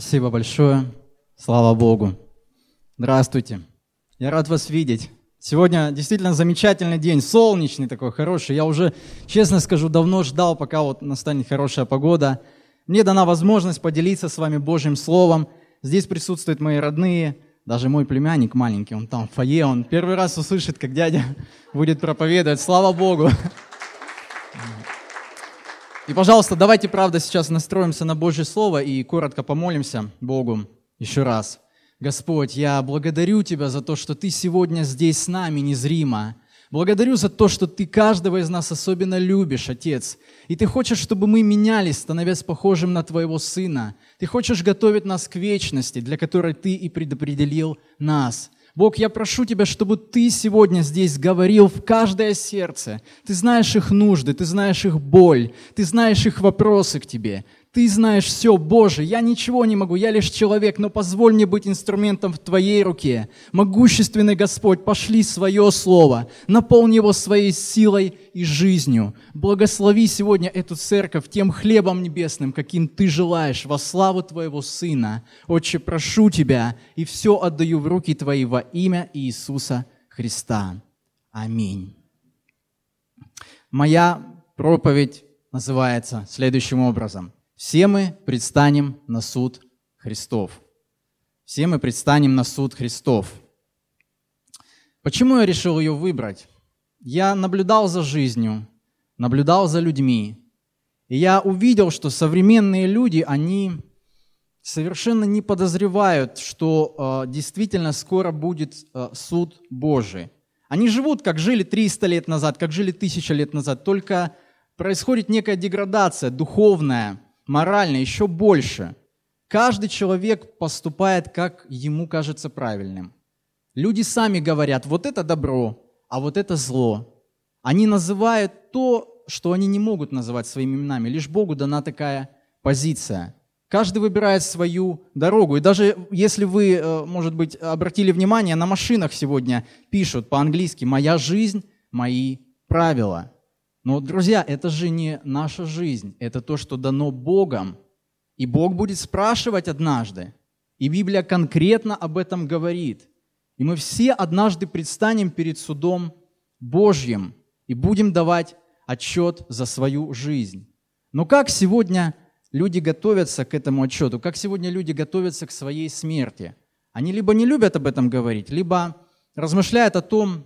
Спасибо большое. Слава Богу. Здравствуйте. Я рад вас видеть. Сегодня действительно замечательный день, солнечный такой, хороший. Я уже, честно скажу, давно ждал, пока вот настанет хорошая погода. Мне дана возможность поделиться с вами Божьим Словом. Здесь присутствуют мои родные, даже мой племянник маленький, он там в фойе, он первый раз услышит, как дядя будет проповедовать. Слава Богу. И, пожалуйста, давайте, правда, сейчас настроимся на Божье Слово и коротко помолимся Богу еще раз. Господь, я благодарю Тебя за то, что Ты сегодня здесь с нами незримо. Благодарю за то, что Ты каждого из нас особенно любишь, Отец. И Ты хочешь, чтобы мы менялись, становясь похожим на Твоего Сына. Ты хочешь готовить нас к вечности, для которой Ты и предопределил нас – Бог, я прошу Тебя, чтобы Ты сегодня здесь говорил в каждое сердце. Ты знаешь их нужды, Ты знаешь их боль, Ты знаешь их вопросы к Тебе. Ты знаешь все, Боже, я ничего не могу, я лишь человек, но позволь мне быть инструментом в Твоей руке. Могущественный Господь, пошли свое слово, наполни его своей силой и жизнью. Благослови сегодня эту церковь тем хлебом небесным, каким Ты желаешь, во славу Твоего Сына. Отче, прошу Тебя, и все отдаю в руки Твои во имя Иисуса Христа. Аминь. Моя проповедь называется следующим образом – все мы предстанем на суд Христов. Все мы предстанем на суд Христов. Почему я решил ее выбрать? Я наблюдал за жизнью, наблюдал за людьми, и я увидел, что современные люди, они совершенно не подозревают, что э, действительно скоро будет э, суд Божий. Они живут, как жили 300 лет назад, как жили 1000 лет назад, только происходит некая деградация духовная – морально, еще больше. Каждый человек поступает, как ему кажется правильным. Люди сами говорят, вот это добро, а вот это зло. Они называют то, что они не могут называть своими именами. Лишь Богу дана такая позиция. Каждый выбирает свою дорогу. И даже если вы, э, может быть, обратили внимание, на машинах сегодня пишут по-английски «моя жизнь, мои правила». Но, друзья, это же не наша жизнь, это то, что дано Богом. И Бог будет спрашивать однажды. И Библия конкретно об этом говорит. И мы все однажды предстанем перед судом Божьим и будем давать отчет за свою жизнь. Но как сегодня люди готовятся к этому отчету? Как сегодня люди готовятся к своей смерти? Они либо не любят об этом говорить, либо размышляют о том,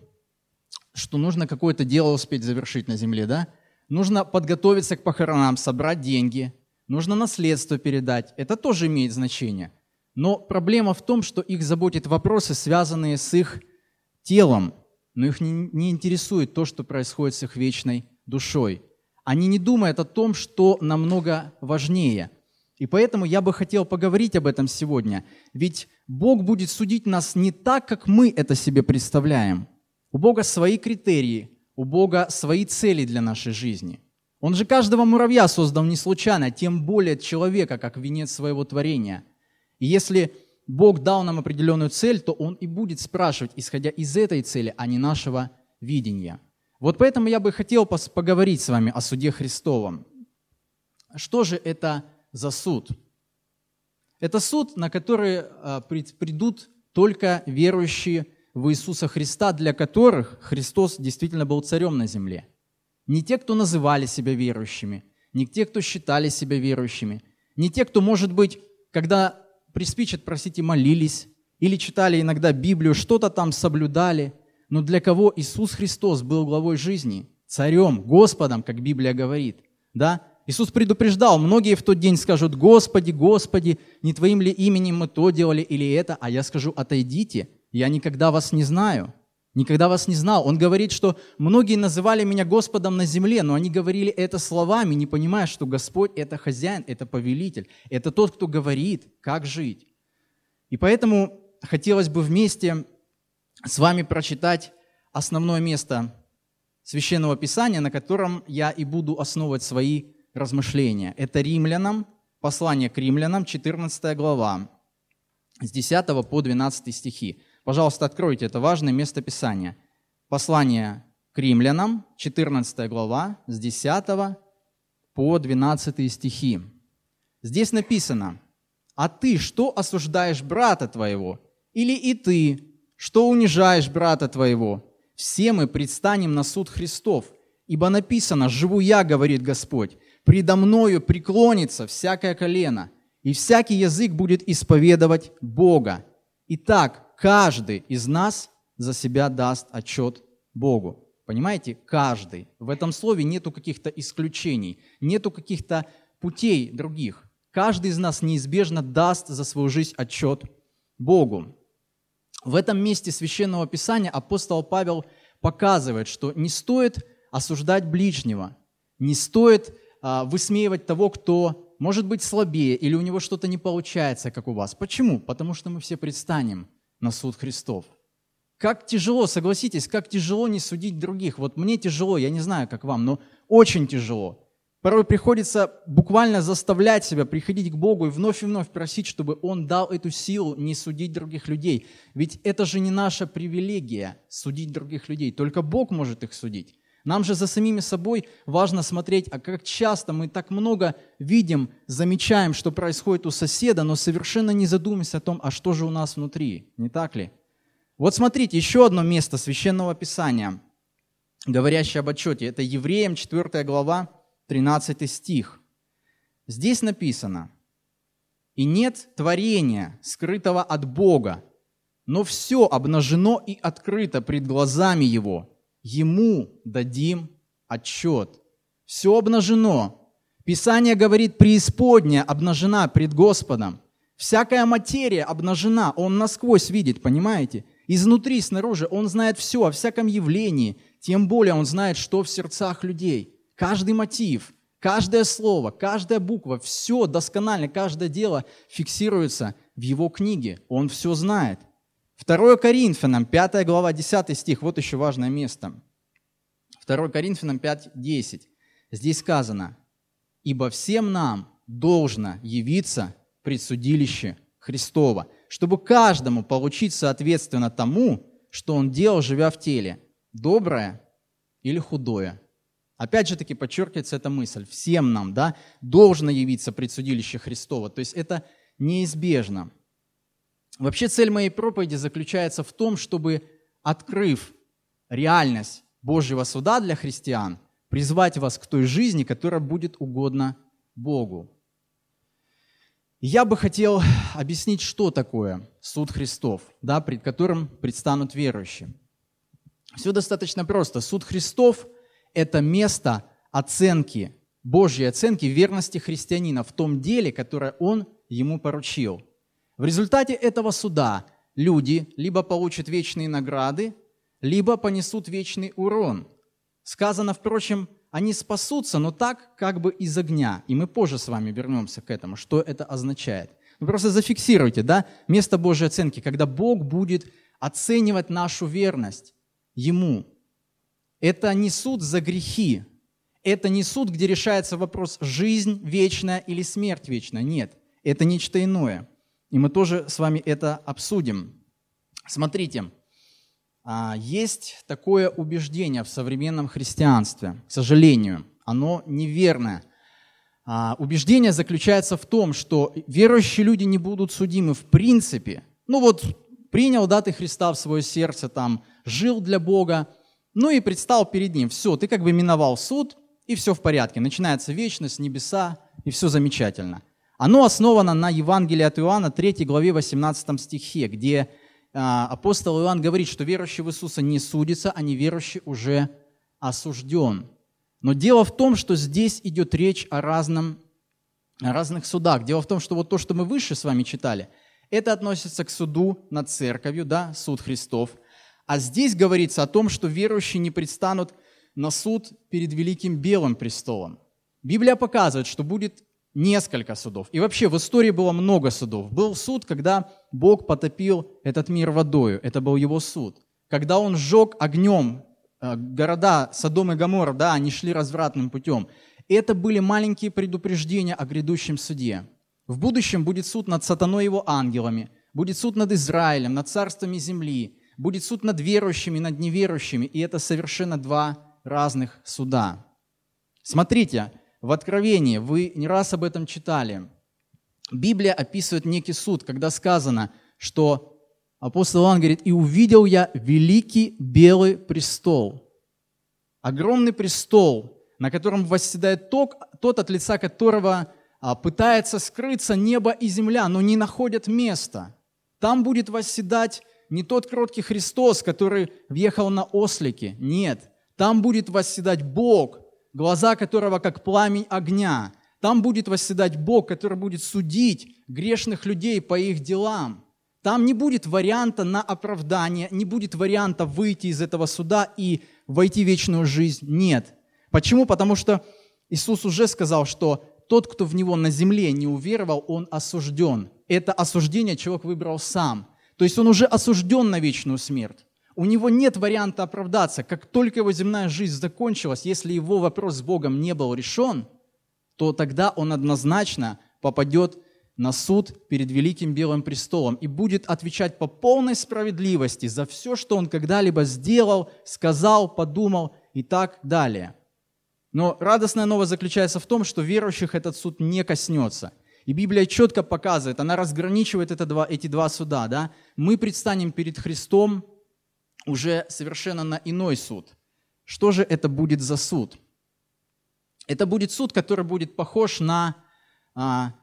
что нужно какое-то дело успеть завершить на земле, да? Нужно подготовиться к похоронам, собрать деньги, нужно наследство передать. Это тоже имеет значение. Но проблема в том, что их заботят вопросы, связанные с их телом, но их не, не интересует то, что происходит с их вечной душой. Они не думают о том, что намного важнее. И поэтому я бы хотел поговорить об этом сегодня. Ведь Бог будет судить нас не так, как мы это себе представляем – у Бога свои критерии, у Бога свои цели для нашей жизни. Он же каждого муравья создал не случайно, тем более человека, как венец своего творения. И если Бог дал нам определенную цель, то Он и будет спрашивать, исходя из этой цели, а не нашего видения. Вот поэтому я бы хотел поговорить с вами о суде Христовом. Что же это за суд? Это суд, на который а, придут только верующие в Иисуса Христа, для которых Христос действительно был царем на земле. Не те, кто называли себя верующими, не те, кто считали себя верующими, не те, кто, может быть, когда приспичат, простите, молились или читали иногда Библию, что-то там соблюдали, но для кого Иисус Христос был главой жизни, царем, Господом, как Библия говорит. Да? Иисус предупреждал, многие в тот день скажут, Господи, Господи, не Твоим ли именем мы то делали или это, а я скажу, отойдите, я никогда вас не знаю, никогда вас не знал. Он говорит, что многие называли меня Господом на земле, но они говорили это словами, не понимая, что Господь – это хозяин, это повелитель, это тот, кто говорит, как жить. И поэтому хотелось бы вместе с вами прочитать основное место Священного Писания, на котором я и буду основывать свои размышления. Это Римлянам, послание к Римлянам, 14 глава, с 10 по 12 стихи. Пожалуйста, откройте, это важное место Писания. Послание к римлянам, 14 глава, с 10 по 12 стихи. Здесь написано, А ты что осуждаешь брата твоего? Или и ты, что унижаешь брата твоего? Все мы предстанем на суд Христов, ибо написано, живу я, говорит Господь, предо мною преклонится всякое колено, и всякий язык будет исповедовать Бога. Итак, каждый из нас за себя даст отчет Богу. Понимаете? Каждый. В этом слове нету каких-то исключений, нету каких-то путей других. Каждый из нас неизбежно даст за свою жизнь отчет Богу. В этом месте Священного Писания апостол Павел показывает, что не стоит осуждать ближнего, не стоит а, высмеивать того, кто может быть слабее или у него что-то не получается, как у вас. Почему? Потому что мы все предстанем на суд Христов. Как тяжело, согласитесь, как тяжело не судить других. Вот мне тяжело, я не знаю, как вам, но очень тяжело. Порой приходится буквально заставлять себя приходить к Богу и вновь и вновь просить, чтобы Он дал эту силу не судить других людей. Ведь это же не наша привилегия судить других людей, только Бог может их судить. Нам же за самими собой важно смотреть, а как часто мы так много видим, замечаем, что происходит у соседа, но совершенно не задумываясь о том, а что же у нас внутри, не так ли? Вот смотрите, еще одно место Священного Писания, говорящее об отчете. Это Евреям 4 глава, 13 стих. Здесь написано, «И нет творения, скрытого от Бога, но все обнажено и открыто пред глазами Его. Ему дадим отчет». Все обнажено. Писание говорит, преисподняя обнажена пред Господом. Всякая материя обнажена, Он насквозь видит, понимаете? Изнутри, снаружи, Он знает все о всяком явлении, тем более Он знает, что в сердцах людей. Каждый мотив, каждое слово, каждая буква, все досконально, каждое дело фиксируется в его книге. Он все знает. 2 Коринфянам, 5 глава, 10 стих, вот еще важное место. 2 Коринфянам 5, 10. Здесь сказано, «Ибо всем нам должно явиться предсудилище Христова, чтобы каждому получить соответственно тому, что он делал, живя в теле, доброе или худое. Опять же таки подчеркивается эта мысль. Всем нам да, должно явиться предсудилище Христова. То есть это неизбежно. Вообще цель моей проповеди заключается в том, чтобы, открыв реальность Божьего суда для христиан, призвать вас к той жизни, которая будет угодна Богу. Я бы хотел объяснить, что такое суд Христов, да, пред которым предстанут верующие. Все достаточно просто. Суд Христов – это место оценки, Божьей оценки верности христианина в том деле, которое он ему поручил. В результате этого суда люди либо получат вечные награды, либо понесут вечный урон. Сказано, впрочем, они спасутся, но так, как бы из огня. И мы позже с вами вернемся к этому, что это означает. Вы просто зафиксируйте, да, место Божьей оценки, когда Бог будет оценивать нашу верность Ему. Это не суд за грехи. Это не суд, где решается вопрос жизнь вечная или смерть вечная. Нет, это нечто иное. И мы тоже с вами это обсудим. Смотрите, а, есть такое убеждение в современном христианстве, к сожалению, оно неверное. А, убеждение заключается в том, что верующие люди не будут судимы в принципе. Ну вот, принял, да, ты Христа в свое сердце, там, жил для Бога, ну и предстал перед ним. Все, ты как бы миновал суд, и все в порядке. Начинается вечность, небеса, и все замечательно. Оно основано на Евангелии от Иоанна, 3 главе 18 стихе, где а, апостол Иоанн говорит, что верующий в Иисуса не судится, а неверующий уже осужден. Но дело в том, что здесь идет речь о, разном, о разных судах. Дело в том, что вот то, что мы выше с вами читали, это относится к суду над церковью, да, суд Христов – а здесь говорится о том, что верующие не предстанут на суд перед великим белым престолом. Библия показывает, что будет несколько судов. И вообще в истории было много судов. Был суд, когда Бог потопил этот мир водою. Это был его суд. Когда он сжег огнем э, города Содом и Гомор, да, они шли развратным путем. Это были маленькие предупреждения о грядущем суде. В будущем будет суд над сатаной и его ангелами, будет суд над Израилем, над царствами земли, будет суд над верующими, над неверующими, и это совершенно два разных суда. Смотрите, в Откровении, вы не раз об этом читали, Библия описывает некий суд, когда сказано, что апостол Иоанн говорит, «И увидел я великий белый престол». Огромный престол, на котором восседает тот, тот от лица которого а, пытается скрыться небо и земля, но не находят места. Там будет восседать не тот кроткий Христос, который въехал на ослике, нет. Там будет восседать Бог, глаза которого как пламень огня. Там будет восседать Бог, который будет судить грешных людей по их делам. Там не будет варианта на оправдание, не будет варианта выйти из этого суда и войти в вечную жизнь. Нет. Почему? Потому что Иисус уже сказал, что тот, кто в Него на земле не уверовал, он осужден. Это осуждение человек выбрал сам. То есть он уже осужден на вечную смерть. У него нет варианта оправдаться. Как только его земная жизнь закончилась, если его вопрос с Богом не был решен, то тогда он однозначно попадет на суд перед Великим Белым престолом и будет отвечать по полной справедливости за все, что он когда-либо сделал, сказал, подумал и так далее. Но радостная новость заключается в том, что верующих этот суд не коснется. И Библия четко показывает, она разграничивает это два, эти два суда. Да? Мы предстанем перед Христом уже совершенно на иной суд. Что же это будет за суд? Это будет суд, который будет похож на, а,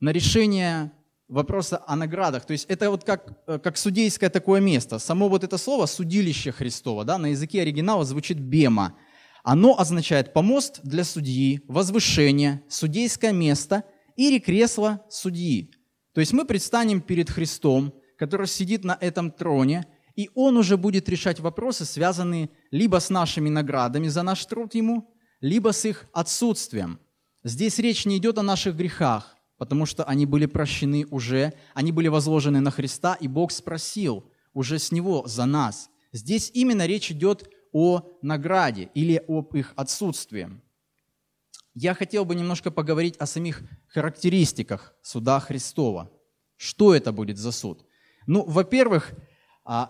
на решение вопроса о наградах. То есть это вот как, э, как судейское такое место. Само вот это слово «судилище Христово» да, на языке оригинала звучит «бема». Оно означает помост для судьи, возвышение, судейское место или кресло судьи. То есть мы предстанем перед Христом, который сидит на этом троне, и Он уже будет решать вопросы, связанные либо с нашими наградами за наш труд Ему, либо с их отсутствием. Здесь речь не идет о наших грехах, потому что они были прощены уже, они были возложены на Христа, и Бог спросил уже с Него за нас. Здесь именно речь идет о награде или об их отсутствии. Я хотел бы немножко поговорить о самих характеристиках суда Христова. Что это будет за суд? Ну, во-первых,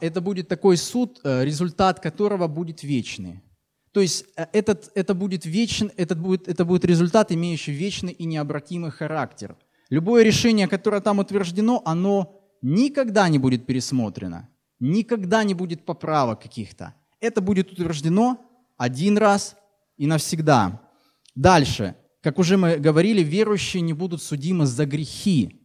это будет такой суд, э, результат которого будет вечный. То есть э, этот, это, будет вечен, этот будет, это будет результат, имеющий вечный и необратимый характер. Любое решение, которое там утверждено, оно никогда не будет пересмотрено, никогда не будет поправок каких-то. Это будет утверждено один раз и навсегда. Дальше, как уже мы говорили, верующие не будут судимы за грехи.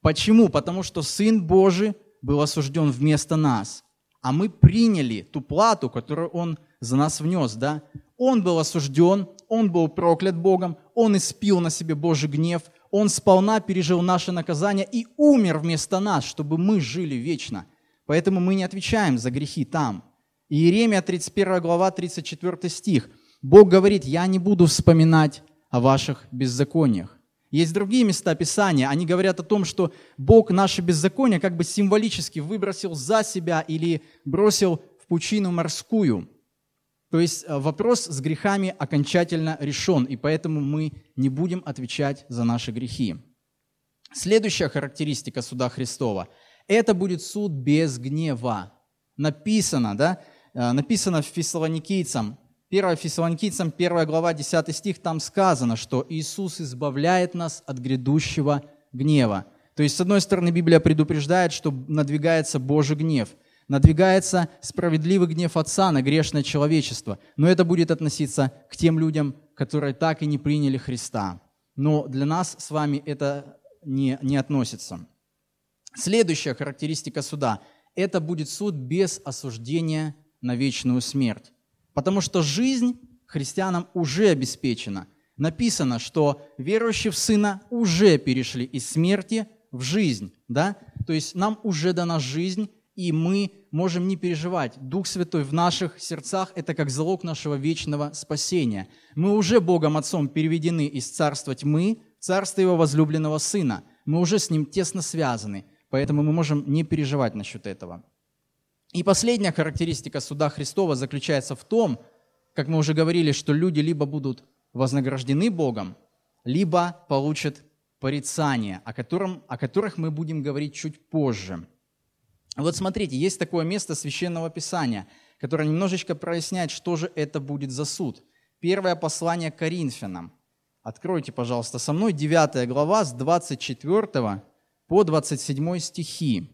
Почему? Потому что Сын Божий был осужден вместо нас, а мы приняли ту плату, которую Он за нас внес. Да? Он был осужден, Он был проклят Богом, Он испил на себе Божий гнев, Он сполна пережил наше наказание и умер вместо нас, чтобы мы жили вечно. Поэтому мы не отвечаем за грехи там. Иеремия 31 глава, 34 стих. Бог говорит, я не буду вспоминать о ваших беззакониях. Есть другие места Писания, они говорят о том, что Бог наше беззаконие как бы символически выбросил за себя или бросил в пучину морскую. То есть э, вопрос с грехами окончательно решен, и поэтому мы не будем отвечать за наши грехи. Следующая характеристика суда Христова – это будет суд без гнева. Написано, да? Э, написано в Фессалоникийцам, 1 Фессалоникийцам, 1 глава, 10 стих, там сказано, что Иисус избавляет нас от грядущего гнева. То есть, с одной стороны, Библия предупреждает, что надвигается Божий гнев, надвигается справедливый гнев Отца на грешное человечество, но это будет относиться к тем людям, которые так и не приняли Христа. Но для нас с вами это не, не относится. Следующая характеристика суда – это будет суд без осуждения на вечную смерть. Потому что жизнь христианам уже обеспечена. Написано, что верующие в Сына уже перешли из смерти в жизнь. Да? То есть нам уже дана жизнь, и мы можем не переживать. Дух Святой в наших сердцах – это как залог нашего вечного спасения. Мы уже Богом Отцом переведены из царства тьмы в царство Его возлюбленного Сына. Мы уже с Ним тесно связаны, поэтому мы можем не переживать насчет этого. И последняя характеристика суда Христова заключается в том, как мы уже говорили, что люди либо будут вознаграждены Богом, либо получат порицание, о, котором, о которых мы будем говорить чуть позже. Вот смотрите, есть такое место Священного Писания, которое немножечко проясняет, что же это будет за суд. Первое послание Коринфянам, Откройте, пожалуйста, со мной 9 глава с 24 по 27 стихи.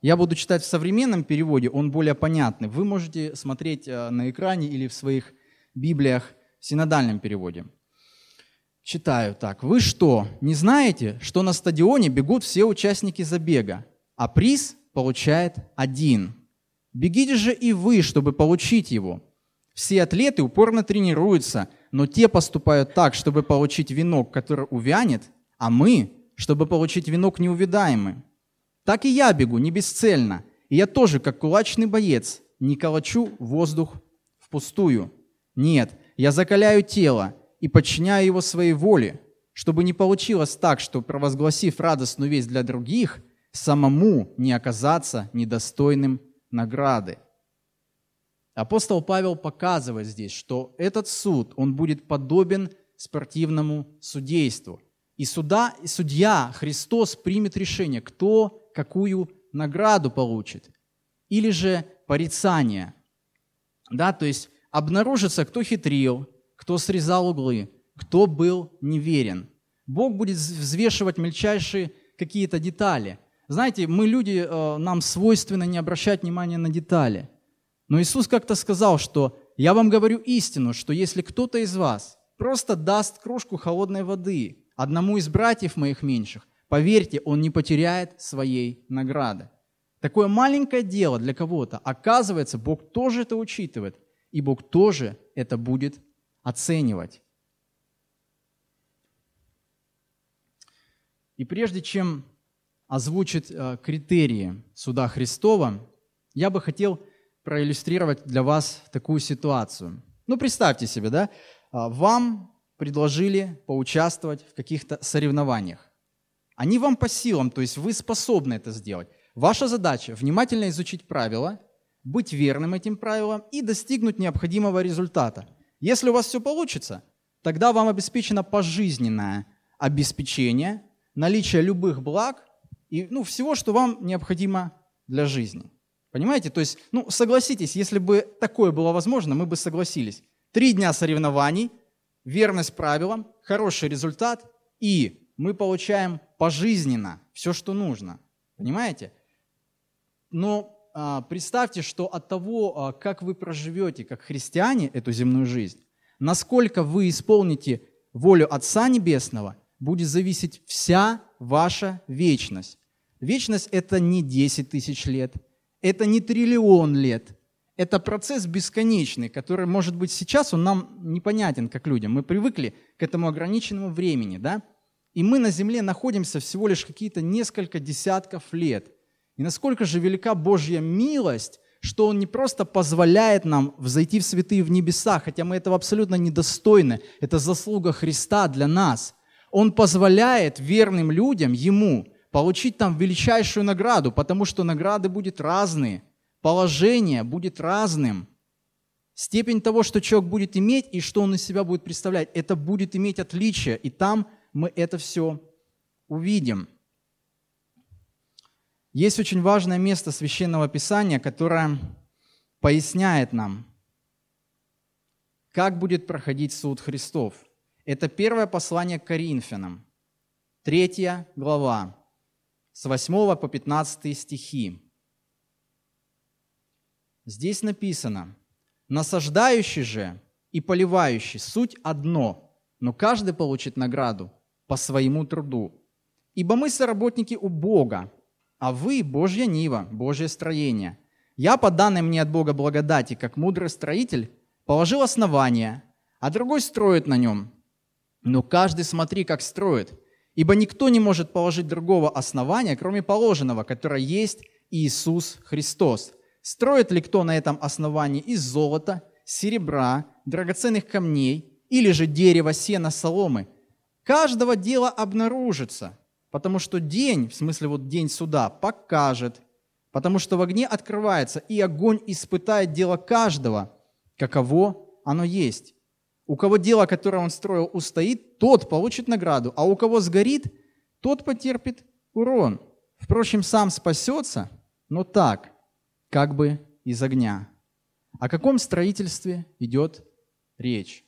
Я буду читать в современном переводе, он более понятный. Вы можете смотреть э, на экране или в своих Библиях в синодальном переводе. Читаю так. «Вы что, не знаете, что на стадионе бегут все участники забега, а приз получает один? Бегите же и вы, чтобы получить его. Все атлеты упорно тренируются, но те поступают так, чтобы получить венок, который увянет, а мы, чтобы получить венок неувидаемый. Так и я бегу не бесцельно, и я тоже, как кулачный боец, не колочу воздух впустую. Нет, я закаляю тело и подчиняю его своей воле, чтобы не получилось так, что, провозгласив радостную весть для других, самому не оказаться недостойным награды. Апостол Павел показывает здесь, что этот суд, он будет подобен спортивному судейству. И, суда, и судья, Христос, примет решение, кто какую награду получит. Или же порицание. Да, то есть обнаружится, кто хитрил, кто срезал углы, кто был неверен. Бог будет взвешивать мельчайшие какие-то детали. Знаете, мы люди, э, нам свойственно не обращать внимания на детали. Но Иисус как-то сказал, что я вам говорю истину, что если кто-то из вас просто даст кружку холодной воды одному из братьев моих меньших, Поверьте, он не потеряет своей награды. Такое маленькое дело для кого-то, оказывается, Бог тоже это учитывает, и Бог тоже это будет оценивать. И прежде чем озвучить э, критерии суда Христова, я бы хотел проиллюстрировать для вас такую ситуацию. Ну, представьте себе, да, а, вам предложили поучаствовать в каких-то соревнованиях. Они вам по силам, то есть вы способны это сделать. Ваша задача – внимательно изучить правила, быть верным этим правилам и достигнуть необходимого результата. Если у вас все получится, тогда вам обеспечено пожизненное обеспечение, наличие любых благ и ну, всего, что вам необходимо для жизни. Понимаете? То есть, ну, согласитесь, если бы такое было возможно, мы бы согласились. Три дня соревнований, верность правилам, хороший результат, и мы получаем пожизненно все, что нужно. Понимаете? Но а, представьте, что от того, а, как вы проживете, как христиане, эту земную жизнь, насколько вы исполните волю Отца Небесного, будет зависеть вся ваша вечность. Вечность – это не 10 тысяч лет, это не триллион лет, это процесс бесконечный, который, может быть, сейчас он нам непонятен как людям. Мы привыкли к этому ограниченному времени, да? И мы на земле находимся всего лишь какие-то несколько десятков лет. И насколько же велика Божья милость, что Он не просто позволяет нам взойти в святые в небеса, хотя мы этого абсолютно недостойны. Это заслуга Христа для нас. Он позволяет верным людям, Ему, получить там величайшую награду, потому что награды будут разные, положение будет разным. Степень того, что человек будет иметь и что он из себя будет представлять, это будет иметь отличие. И там мы это все увидим. Есть очень важное место священного писания, которое поясняет нам, как будет проходить суд Христов. Это первое послание к Коринфянам, третья глава, с 8 по 15 стихи. Здесь написано, «Насаждающий же и поливающий суть одно, но каждый получит награду по своему труду. Ибо мы соработники у Бога, а вы – Божья нива, Божье строение. Я, по данной мне от Бога благодати, как мудрый строитель, положил основание, а другой строит на нем. Но каждый смотри, как строит, ибо никто не может положить другого основания, кроме положенного, которое есть Иисус Христос. Строит ли кто на этом основании из золота, серебра, драгоценных камней или же дерева, сена, соломы – каждого дела обнаружится, потому что день, в смысле вот день суда, покажет, потому что в огне открывается, и огонь испытает дело каждого, каково оно есть. У кого дело, которое он строил, устоит, тот получит награду, а у кого сгорит, тот потерпит урон. Впрочем, сам спасется, но так, как бы из огня. О каком строительстве идет речь?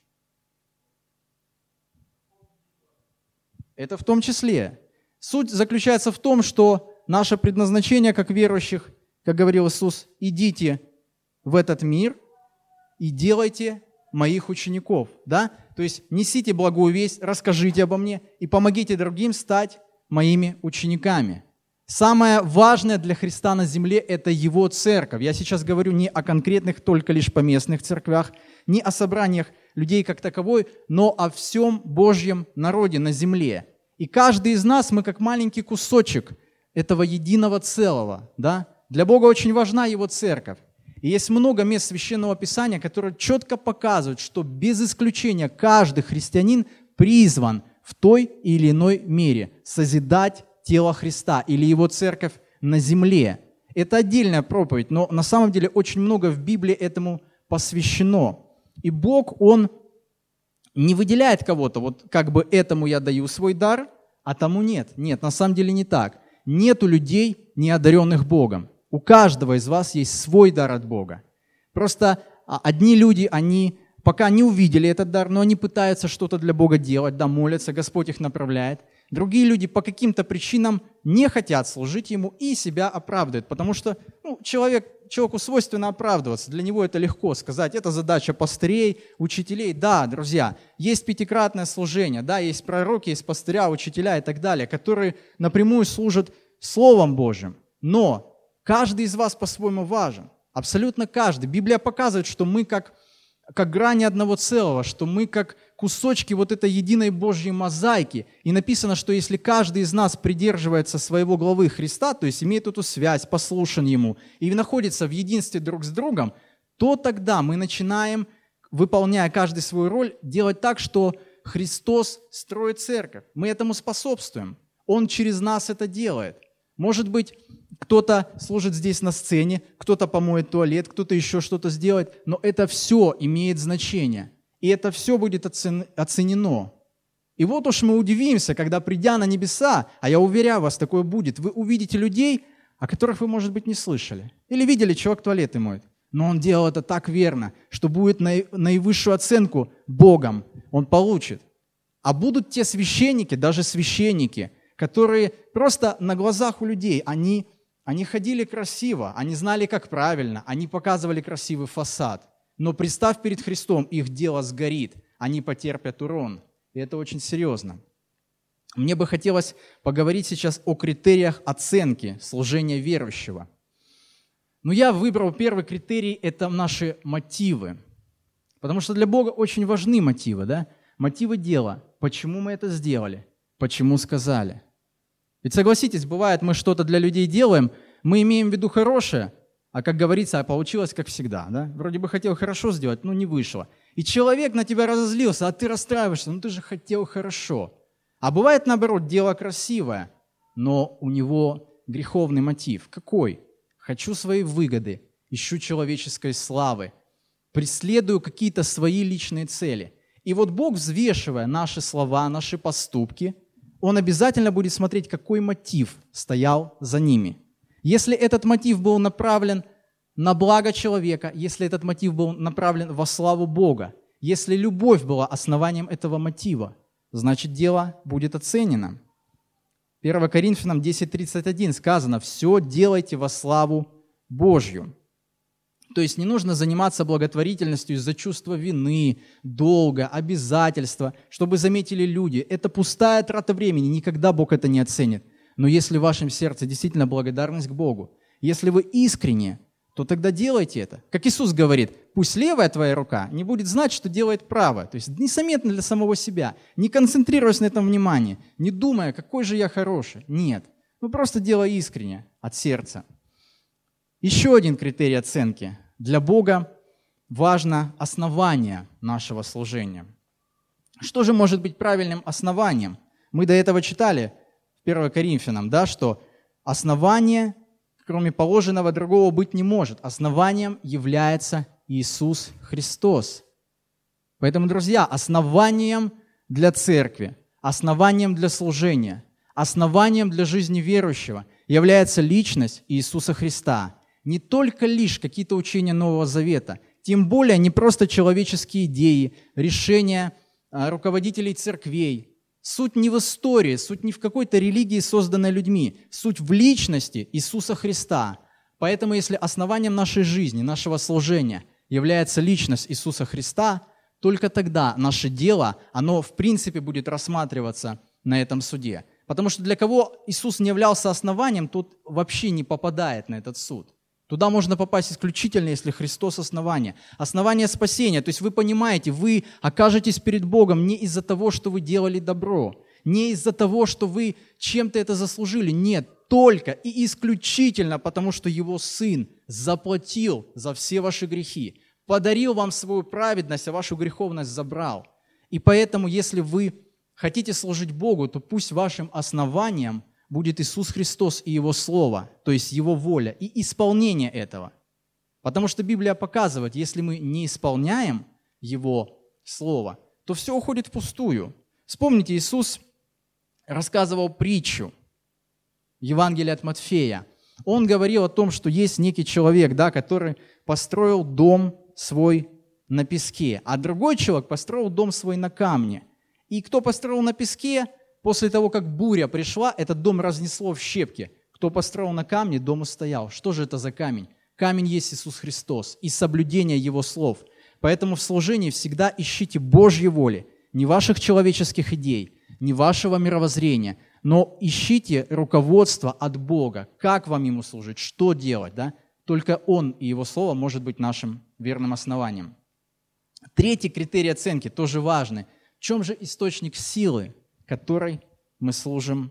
Это в том числе. Суть заключается в том, что наше предназначение как верующих, как говорил Иисус, идите в этот мир и делайте моих учеников. Да? То есть несите благую весть, расскажите обо мне и помогите другим стать моими учениками. Самое важное для Христа на земле – это Его церковь. Я сейчас говорю не о конкретных только лишь поместных церквях, не о собраниях людей как таковой, но о всем Божьем народе на земле. И каждый из нас, мы как маленький кусочек этого единого целого. Да? Для Бога очень важна Его церковь. И есть много мест Священного Писания, которые четко показывают, что без исключения каждый христианин призван в той или иной мере созидать тело Христа или его церковь на земле. Это отдельная проповедь, но на самом деле очень много в Библии этому посвящено. И Бог, Он не выделяет кого-то, вот как бы этому я даю свой дар, а тому нет. Нет, на самом деле не так. Нету людей, не одаренных Богом. У каждого из вас есть свой дар от Бога. Просто а, одни люди, они пока не увидели этот дар, но они пытаются что-то для Бога делать, да, молятся, Господь их направляет. Другие люди по каким-то причинам не хотят служить Ему и себя оправдывают, потому что ну, человек, человеку свойственно оправдываться. Для него это легко сказать. Это задача пастырей, учителей. Да, друзья, есть пятикратное служение, да, есть пророки, есть пастыря, учителя и так далее, которые напрямую служат Словом Божьим. Но каждый из вас по-своему важен. Абсолютно каждый. Библия показывает, что мы как, как грани одного целого, что мы как кусочки вот этой единой Божьей мозаики. И написано, что если каждый из нас придерживается своего главы Христа, то есть имеет эту связь, послушан Ему, и находится в единстве друг с другом, то тогда мы начинаем, выполняя каждый свою роль, делать так, что Христос строит церковь. Мы этому способствуем. Он через нас это делает. Может быть, кто-то служит здесь на сцене, кто-то помоет туалет, кто-то еще что-то сделает, но это все имеет значение – и это все будет оценено. И вот уж мы удивимся, когда, придя на небеса, а я уверяю вас, такое будет, вы увидите людей, о которых вы, может быть, не слышали. Или видели, человек туалеты моет. Но он делал это так верно, что будет наивысшую оценку Богом он получит. А будут те священники, даже священники, которые просто на глазах у людей, они, они ходили красиво, они знали, как правильно, они показывали красивый фасад. Но представь перед Христом, их дело сгорит, они потерпят урон. И это очень серьезно. Мне бы хотелось поговорить сейчас о критериях оценки служения верующего. Но я выбрал первый критерий – это наши мотивы. Потому что для Бога очень важны мотивы, да? Мотивы дела. Почему мы это сделали? Почему сказали? Ведь согласитесь, бывает, мы что-то для людей делаем, мы имеем в виду хорошее, а как говорится, получилось как всегда. Да? Вроде бы хотел хорошо сделать, но не вышло. И человек на тебя разозлился, а ты расстраиваешься, ну ты же хотел хорошо. А бывает наоборот, дело красивое, но у него греховный мотив. Какой? Хочу свои выгоды, ищу человеческой славы, преследую какие-то свои личные цели. И вот Бог, взвешивая наши слова, наши поступки, Он обязательно будет смотреть, какой мотив стоял за ними – если этот мотив был направлен на благо человека, если этот мотив был направлен во славу Бога, если любовь была основанием этого мотива, значит дело будет оценено. 1 Коринфянам 10.31 сказано, все делайте во славу Божью. То есть не нужно заниматься благотворительностью из-за чувства вины, долга, обязательства, чтобы заметили люди. Это пустая трата времени, никогда Бог это не оценит. Но если в вашем сердце действительно благодарность к Богу, если вы искренне, то тогда делайте это. Как Иисус говорит, пусть левая твоя рука не будет знать, что делает правая. То есть несометно для самого себя, не концентрируясь на этом внимании, не думая, какой же я хороший. Нет. Ну просто делай искренне, от сердца. Еще один критерий оценки. Для Бога важно основание нашего служения. Что же может быть правильным основанием? Мы до этого читали 1 Коринфянам, да, что основание, кроме положенного другого, быть не может. Основанием является Иисус Христос. Поэтому, друзья, основанием для церкви, основанием для служения, основанием для жизни верующего является личность Иисуса Христа. Не только лишь какие-то учения Нового Завета, тем более не просто человеческие идеи, решения а, руководителей церквей, Суть не в истории, суть не в какой-то религии, созданной людьми. Суть в личности Иисуса Христа. Поэтому если основанием нашей жизни, нашего служения является личность Иисуса Христа, только тогда наше дело, оно в принципе будет рассматриваться на этом суде. Потому что для кого Иисус не являлся основанием, тот вообще не попадает на этот суд. Туда можно попасть исключительно, если Христос основание. Основание спасения. То есть вы понимаете, вы окажетесь перед Богом не из-за того, что вы делали добро, не из-за того, что вы чем-то это заслужили. Нет, только и исключительно потому, что Его Сын заплатил за все ваши грехи, подарил вам свою праведность, а вашу греховность забрал. И поэтому, если вы хотите служить Богу, то пусть вашим основанием – будет Иисус Христос и Его Слово, то есть Его воля и исполнение этого. Потому что Библия показывает, если мы не исполняем Его Слово, то все уходит впустую. Вспомните, Иисус рассказывал притчу Евангелие от Матфея. Он говорил о том, что есть некий человек, да, который построил дом свой на песке, а другой человек построил дом свой на камне. И кто построил на песке, После того, как буря пришла, этот дом разнесло в щепки. Кто построил на камне, дом устоял. Что же это за камень? Камень есть Иисус Христос и соблюдение Его слов. Поэтому в служении всегда ищите Божьей воли, не ваших человеческих идей, не вашего мировоззрения, но ищите руководство от Бога, как вам Ему служить, что делать. Да? Только Он и Его Слово может быть нашим верным основанием. Третий критерий оценки тоже важный. В чем же источник силы которой мы служим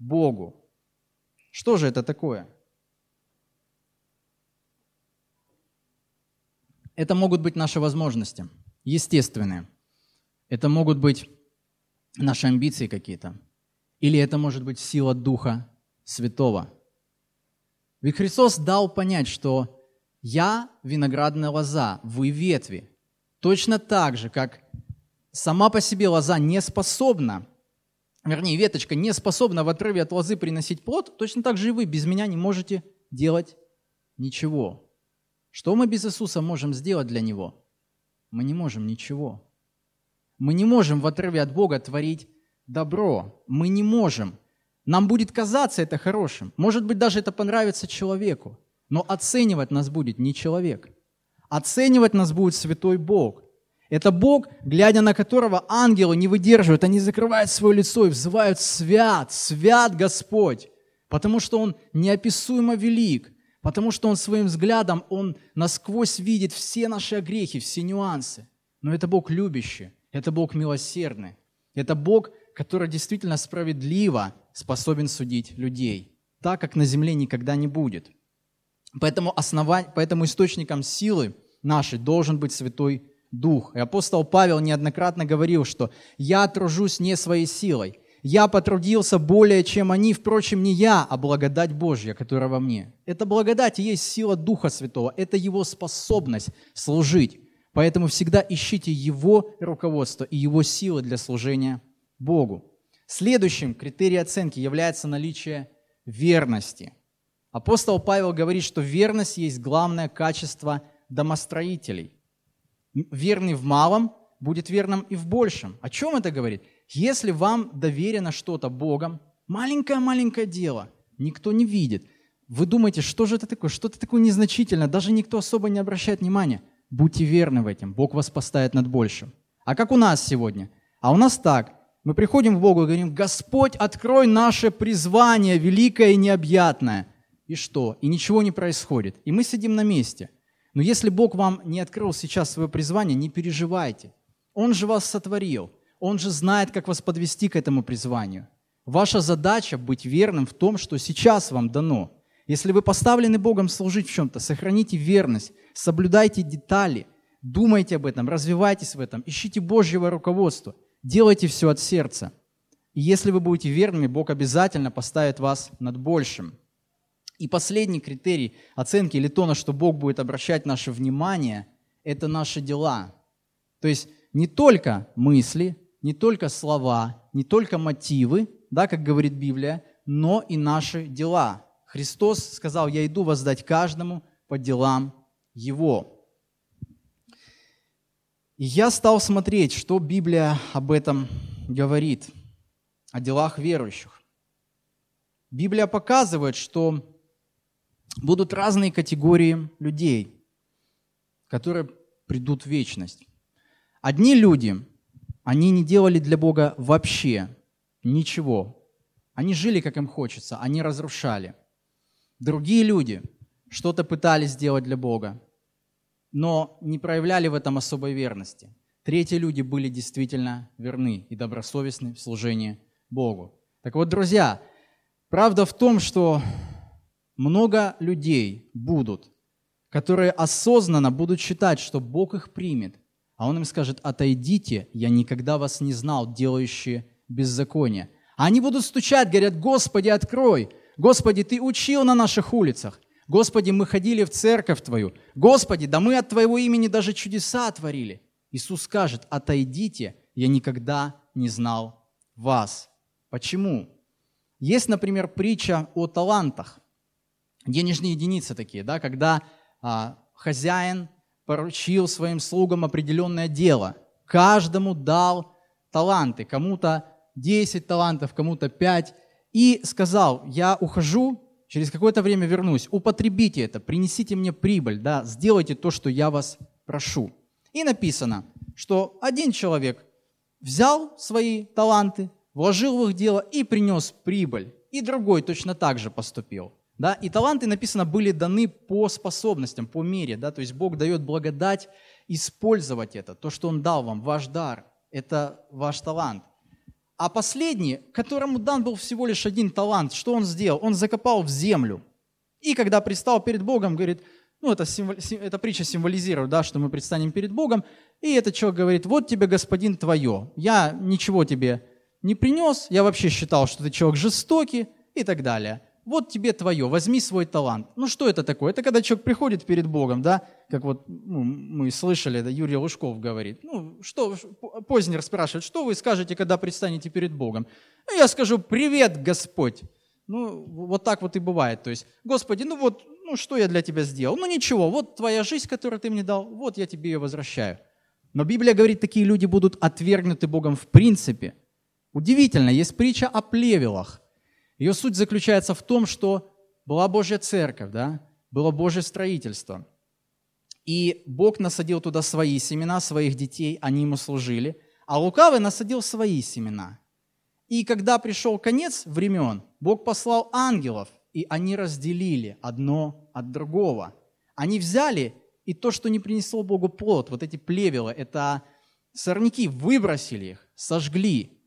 Богу. Что же это такое? Это могут быть наши возможности, естественные. Это могут быть наши амбиции какие-то. Или это может быть сила Духа Святого. Ведь Христос дал понять, что «я виноградная лоза, вы ветви». Точно так же, как сама по себе лоза не способна вернее, веточка не способна в отрыве от лозы приносить плод, точно так же и вы без меня не можете делать ничего. Что мы без Иисуса можем сделать для Него? Мы не можем ничего. Мы не можем в отрыве от Бога творить добро. Мы не можем. Нам будет казаться это хорошим. Может быть, даже это понравится человеку. Но оценивать нас будет не человек. Оценивать нас будет святой Бог. Это Бог, глядя на которого ангелы не выдерживают, они закрывают свое лицо и взывают «Свят! Свят Господь!» Потому что Он неописуемо велик, потому что Он своим взглядом, Он насквозь видит все наши огрехи, все нюансы. Но это Бог любящий, это Бог милосердный, это Бог, который действительно справедливо способен судить людей, так как на земле никогда не будет. Поэтому, основань, поэтому источником силы нашей должен быть Святой Дух. И апостол Павел неоднократно говорил, что «я тружусь не своей силой, я потрудился более, чем они, впрочем, не я, а благодать Божья, которая во мне». Это благодать и есть сила Духа Святого, это Его способность служить. Поэтому всегда ищите Его руководство и Его силы для служения Богу. Следующим критерием оценки является наличие верности. Апостол Павел говорит, что верность есть главное качество домостроителей верный в малом будет верным и в большем. О чем это говорит? Если вам доверено что-то Богом, маленькое-маленькое дело, никто не видит. Вы думаете, что же это такое? Что-то такое незначительное, даже никто особо не обращает внимания. Будьте верны в этом, Бог вас поставит над большим. А как у нас сегодня? А у нас так. Мы приходим к Богу и говорим, Господь, открой наше призвание великое и необъятное. И что? И ничего не происходит. И мы сидим на месте – но если Бог вам не открыл сейчас свое призвание, не переживайте. Он же вас сотворил. Он же знает, как вас подвести к этому призванию. Ваша задача быть верным в том, что сейчас вам дано. Если вы поставлены Богом служить в чем-то, сохраните верность, соблюдайте детали, думайте об этом, развивайтесь в этом, ищите Божьего руководства, делайте все от сердца. И если вы будете верными, Бог обязательно поставит вас над большим. И последний критерий оценки или то, на что Бог будет обращать наше внимание, это наши дела. То есть не только мысли, не только слова, не только мотивы, да, как говорит Библия, но и наши дела. Христос сказал, я иду воздать каждому по делам его. И я стал смотреть, что Библия об этом говорит. о делах верующих. Библия показывает, что будут разные категории людей, которые придут в вечность. Одни люди, они не делали для Бога вообще ничего. Они жили, как им хочется, они разрушали. Другие люди что-то пытались сделать для Бога, но не проявляли в этом особой верности. Третьи люди были действительно верны и добросовестны в служении Богу. Так вот, друзья, правда в том, что много людей будут, которые осознанно будут считать, что Бог их примет, а Он им скажет, отойдите, я никогда вас не знал, делающие беззаконие. А они будут стучать, говорят, Господи, открой, Господи, Ты учил на наших улицах, Господи, мы ходили в церковь Твою, Господи, да мы от Твоего имени даже чудеса творили. Иисус скажет, отойдите, я никогда не знал вас. Почему? Есть, например, притча о талантах. Денежные единицы такие, да, когда а, хозяин поручил своим слугам определенное дело. Каждому дал таланты, кому-то 10 талантов, кому-то 5. И сказал, я ухожу, через какое-то время вернусь, употребите это, принесите мне прибыль, да, сделайте то, что я вас прошу. И написано, что один человек взял свои таланты, вложил в их дело и принес прибыль. И другой точно так же поступил. Да? И таланты, написано, были даны по способностям, по мере. Да? То есть Бог дает благодать использовать это. То, что Он дал вам, ваш дар, это ваш талант. А последний, которому дан был всего лишь один талант, что он сделал? Он закопал в землю. И когда пристал перед Богом, говорит, ну, это, символ, эта притча символизирует, да, что мы предстанем перед Богом. И этот человек говорит, вот тебе, господин, твое. Я ничего тебе не принес, я вообще считал, что ты человек жестокий и так далее. Вот тебе твое, возьми свой талант. Ну что это такое? Это когда человек приходит перед Богом, да, как вот ну, мы слышали, да, Юрий Лужков говорит. Ну, что, Познер спрашивает, что вы скажете, когда предстанете перед Богом? Ну, я скажу, привет, Господь. Ну, вот так вот и бывает. То есть, Господи, ну вот, ну что я для тебя сделал? Ну ничего, вот твоя жизнь, которую ты мне дал, вот я тебе ее возвращаю. Но Библия говорит, такие люди будут отвергнуты Богом в принципе. Удивительно, есть притча о плевелах. Ее суть заключается в том, что была Божья церковь, да? было Божье строительство. И Бог насадил туда свои семена, своих детей, они ему служили, а лукавый насадил свои семена. И когда пришел конец времен, Бог послал ангелов, и они разделили одно от другого. Они взяли и то, что не принесло Богу плод, вот эти плевела, это сорняки, выбросили их, сожгли.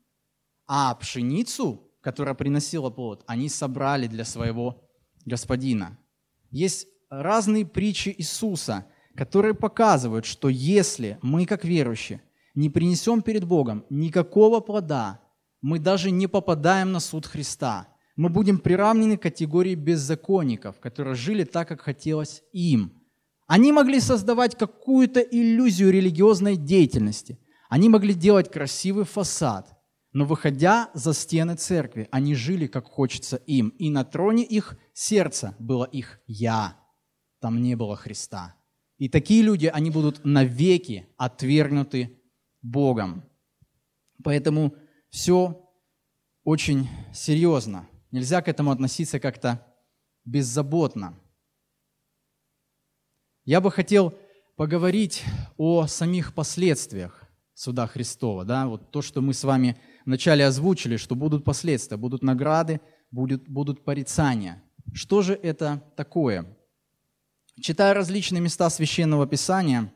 А пшеницу, которая приносила плод, они собрали для своего господина. Есть разные притчи Иисуса, которые показывают, что если мы, как верующие, не принесем перед Богом никакого плода, мы даже не попадаем на суд Христа – мы будем приравнены к категории беззаконников, которые жили так, как хотелось им. Они могли создавать какую-то иллюзию религиозной деятельности. Они могли делать красивый фасад. Но выходя за стены церкви, они жили, как хочется им. И на троне их сердца было их «Я». Там не было Христа. И такие люди, они будут навеки отвергнуты Богом. Поэтому все очень серьезно. Нельзя к этому относиться как-то беззаботно. Я бы хотел поговорить о самих последствиях суда Христова. Да? Вот то, что мы с вами вначале озвучили, что будут последствия, будут награды, будут, будут порицания. Что же это такое? Читая различные места Священного Писания,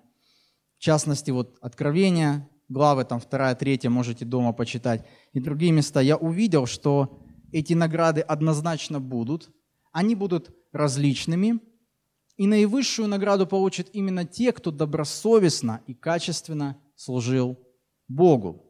в частности, вот Откровения, главы там 2, 3, можете дома почитать, и другие места, я увидел, что эти награды однозначно будут. Они будут различными. И наивысшую награду получат именно те, кто добросовестно и качественно служил Богу.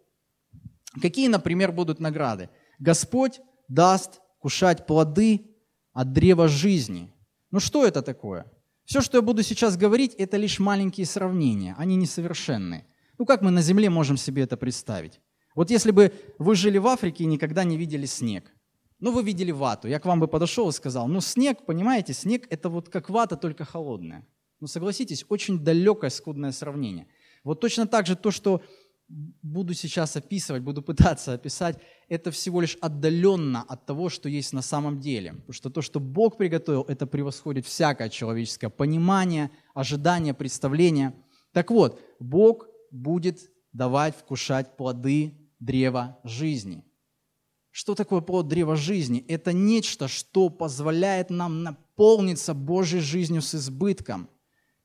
Какие, например, будут награды? Господь даст кушать плоды от древа жизни. Ну что это такое? Все, что я буду сейчас говорить, это лишь маленькие сравнения, они несовершенные. Ну как мы на Земле можем себе это представить? Вот если бы вы жили в Африке и никогда не видели снег, ну, вы видели вату. Я к вам бы подошел и сказал, ну, снег, понимаете, снег – это вот как вата, только холодная. Ну, согласитесь, очень далекое, скудное сравнение. Вот точно так же то, что буду сейчас описывать, буду пытаться описать, это всего лишь отдаленно от того, что есть на самом деле. Потому что то, что Бог приготовил, это превосходит всякое человеческое понимание, ожидание, представление. Так вот, Бог будет давать вкушать плоды древа жизни. Что такое плод древа жизни? Это нечто, что позволяет нам наполниться Божьей жизнью с избытком,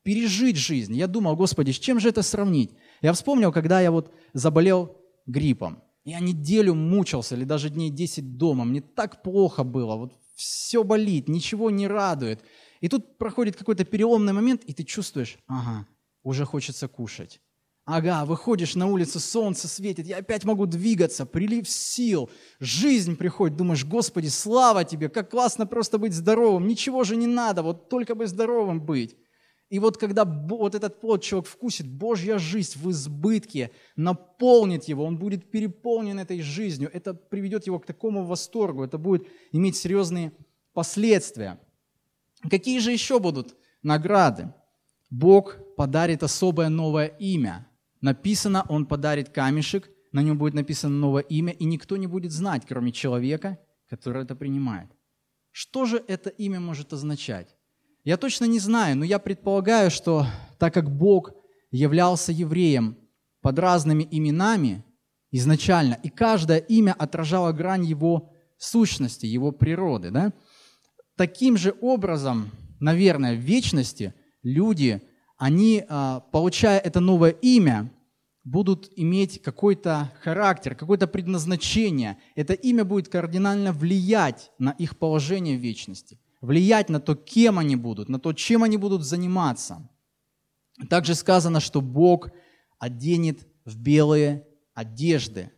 пережить жизнь. Я думал, Господи, с чем же это сравнить? Я вспомнил, когда я вот заболел гриппом. Я неделю мучился, или даже дней 10 дома. Мне так плохо было, вот все болит, ничего не радует. И тут проходит какой-то переломный момент, и ты чувствуешь, ага, уже хочется кушать. Ага, выходишь на улицу, солнце светит, я опять могу двигаться, прилив сил, жизнь приходит, думаешь, Господи, слава Тебе, как классно просто быть здоровым, ничего же не надо, вот только бы здоровым быть. И вот когда вот этот плод человек вкусит, Божья жизнь в избытке наполнит его, он будет переполнен этой жизнью, это приведет его к такому восторгу, это будет иметь серьезные последствия. Какие же еще будут награды? Бог подарит особое новое имя. Написано, Он подарит камешек, на нем будет написано новое имя, и никто не будет знать, кроме человека, который это принимает. Что же это имя может означать? Я точно не знаю, но я предполагаю, что так как Бог являлся евреем под разными именами изначально, и каждое имя отражало грань его сущности, его природы, да? таким же образом, наверное, в вечности люди, они, а, получая это новое имя, будут иметь какой-то характер, какое-то предназначение. Это имя будет кардинально влиять на их положение в вечности влиять на то, кем они будут, на то, чем они будут заниматься. Также сказано, что Бог оденет в белые одежды.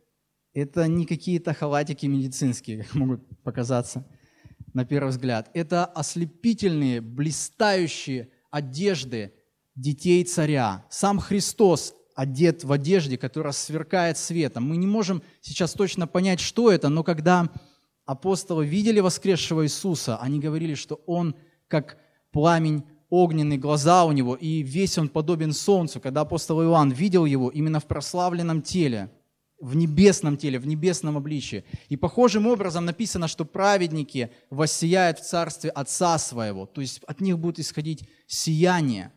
Это не какие-то халатики медицинские, как могут показаться на первый взгляд. Это ослепительные, блистающие одежды детей царя. Сам Христос одет в одежде, которая сверкает светом. Мы не можем сейчас точно понять, что это, но когда апостолы видели воскресшего Иисуса, они говорили, что Он как пламень огненный, глаза у него, и весь он подобен солнцу. Когда апостол Иоанн видел его именно в прославленном теле, в небесном теле, в небесном обличии. И похожим образом написано, что праведники воссияют в царстве Отца Своего, то есть от них будет исходить сияние.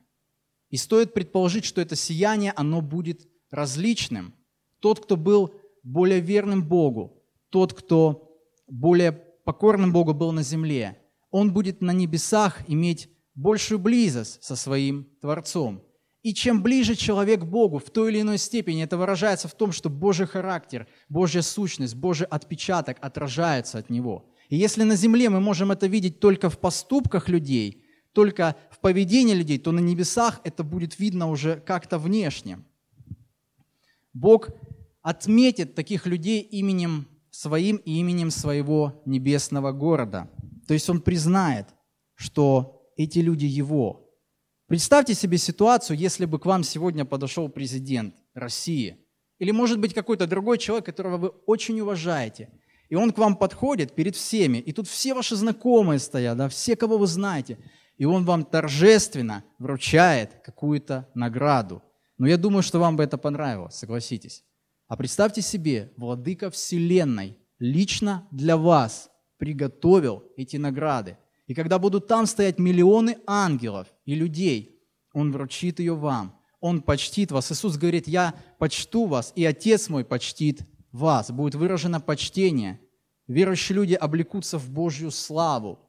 И стоит предположить, что это сияние, оно будет различным. Тот, кто был более верным Богу, тот, кто более покорным Богу был на земле, он будет на небесах иметь большую близость со своим Творцом. И чем ближе человек к Богу, в той или иной степени, это выражается в том, что Божий характер, Божья сущность, Божий отпечаток отражается от него. И если на земле мы можем это видеть только в поступках людей, только в поведении людей, то на небесах это будет видно уже как-то внешне. Бог отметит таких людей именем своим именем своего небесного города. То есть он признает, что эти люди его. Представьте себе ситуацию, если бы к вам сегодня подошел президент России, или, может быть, какой-то другой человек, которого вы очень уважаете, и он к вам подходит перед всеми, и тут все ваши знакомые стоят, да, все, кого вы знаете, и он вам торжественно вручает какую-то награду. Но я думаю, что вам бы это понравилось, согласитесь. А представьте себе, владыка Вселенной лично для вас приготовил эти награды. И когда будут там стоять миллионы ангелов и людей, Он вручит ее вам. Он почтит вас. Иисус говорит, я почту вас, и Отец мой почтит вас. Будет выражено почтение. Верующие люди облекутся в Божью славу.